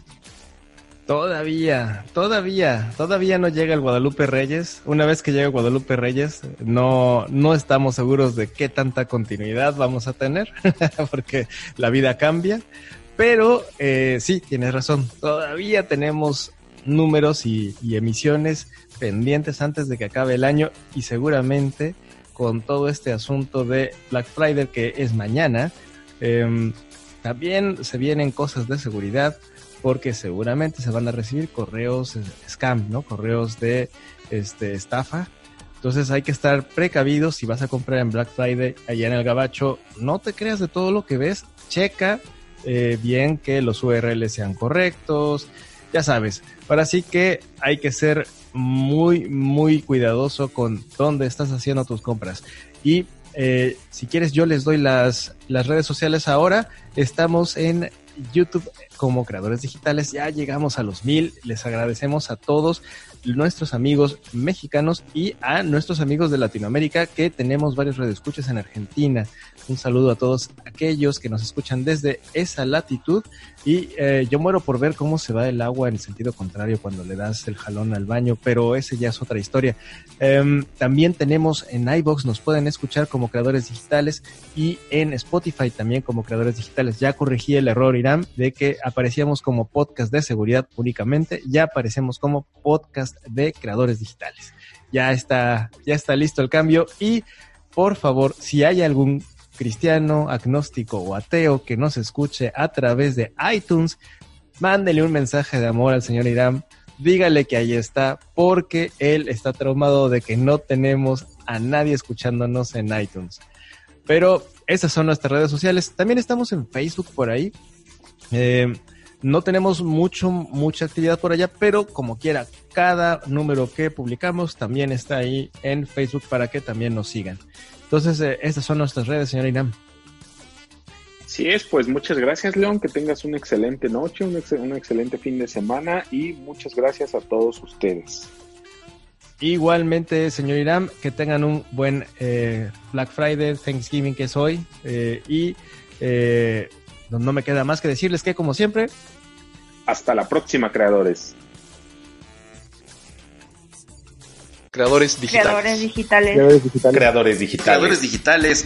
Todavía, todavía, todavía no llega el Guadalupe Reyes. Una vez que llegue Guadalupe Reyes, no, no estamos seguros de qué tanta continuidad vamos a tener, porque la vida cambia. Pero eh, sí, tienes razón, todavía tenemos números y, emisiones pendientes antes de que acabe el año y seguramente con todo este asunto de Black Friday que es mañana, em, también se vienen cosas de seguridad porque seguramente se van a recibir correos scam, ¿no? Correos de este, estafa. Entonces hay que estar precavidos si vas a comprar en Black Friday allá en el Gabacho. No te creas de todo lo que ves. Checa eh, bien que los URLs sean correctos. Ya sabes. Ahora sí que hay que ser muy, muy cuidadoso con dónde estás haciendo tus compras. Y eh, si quieres, yo les doy las, las redes sociales ahora. Estamos en YouTube como creadores digitales. Ya llegamos a los mil. Les agradecemos a todos nuestros amigos mexicanos y a nuestros amigos de Latinoamérica que tenemos varios radioescuchas en Argentina. Un saludo a todos aquellos que nos escuchan desde esa latitud y eh, yo muero por ver cómo se va el agua en el sentido contrario cuando le das el jalón al baño, pero ese ya es otra historia. Em, también tenemos en iBox, nos pueden escuchar como creadores digitales y en Spotify también como creadores digitales. Ya corregí el error, Irán, de que aparecíamos como podcast de seguridad únicamente, ya aparecemos como podcast de creadores digitales. Ya está, ya está listo el cambio y por favor, si hay algún cristiano, agnóstico o ateo que nos escuche a través de iTunes, mándele un mensaje de amor al señor Irán, dígale que ahí está, porque él está traumado de que no tenemos a nadie escuchándonos en iTunes. Pero esas son nuestras redes sociales. También estamos en Facebook por ahí. Eh, no tenemos mucho, mucha actividad por allá, pero como quiera, cada número que publicamos también está ahí en Facebook para que también nos sigan. Entonces, eh, estas son nuestras redes, señor Inam. Sí es, pues muchas gracias, León. Que tengas una excelente noche, un, un excelente fin de semana y muchas gracias a todos ustedes. Igualmente, señor Iram, que tengan un buen eh, Black Friday, Thanksgiving que es hoy. Eh, y no, no me queda más que decirles que, como siempre, hasta la próxima, creadores. Creadores digitales. Creadores digitales. Creadores digitales. Creadores digitales.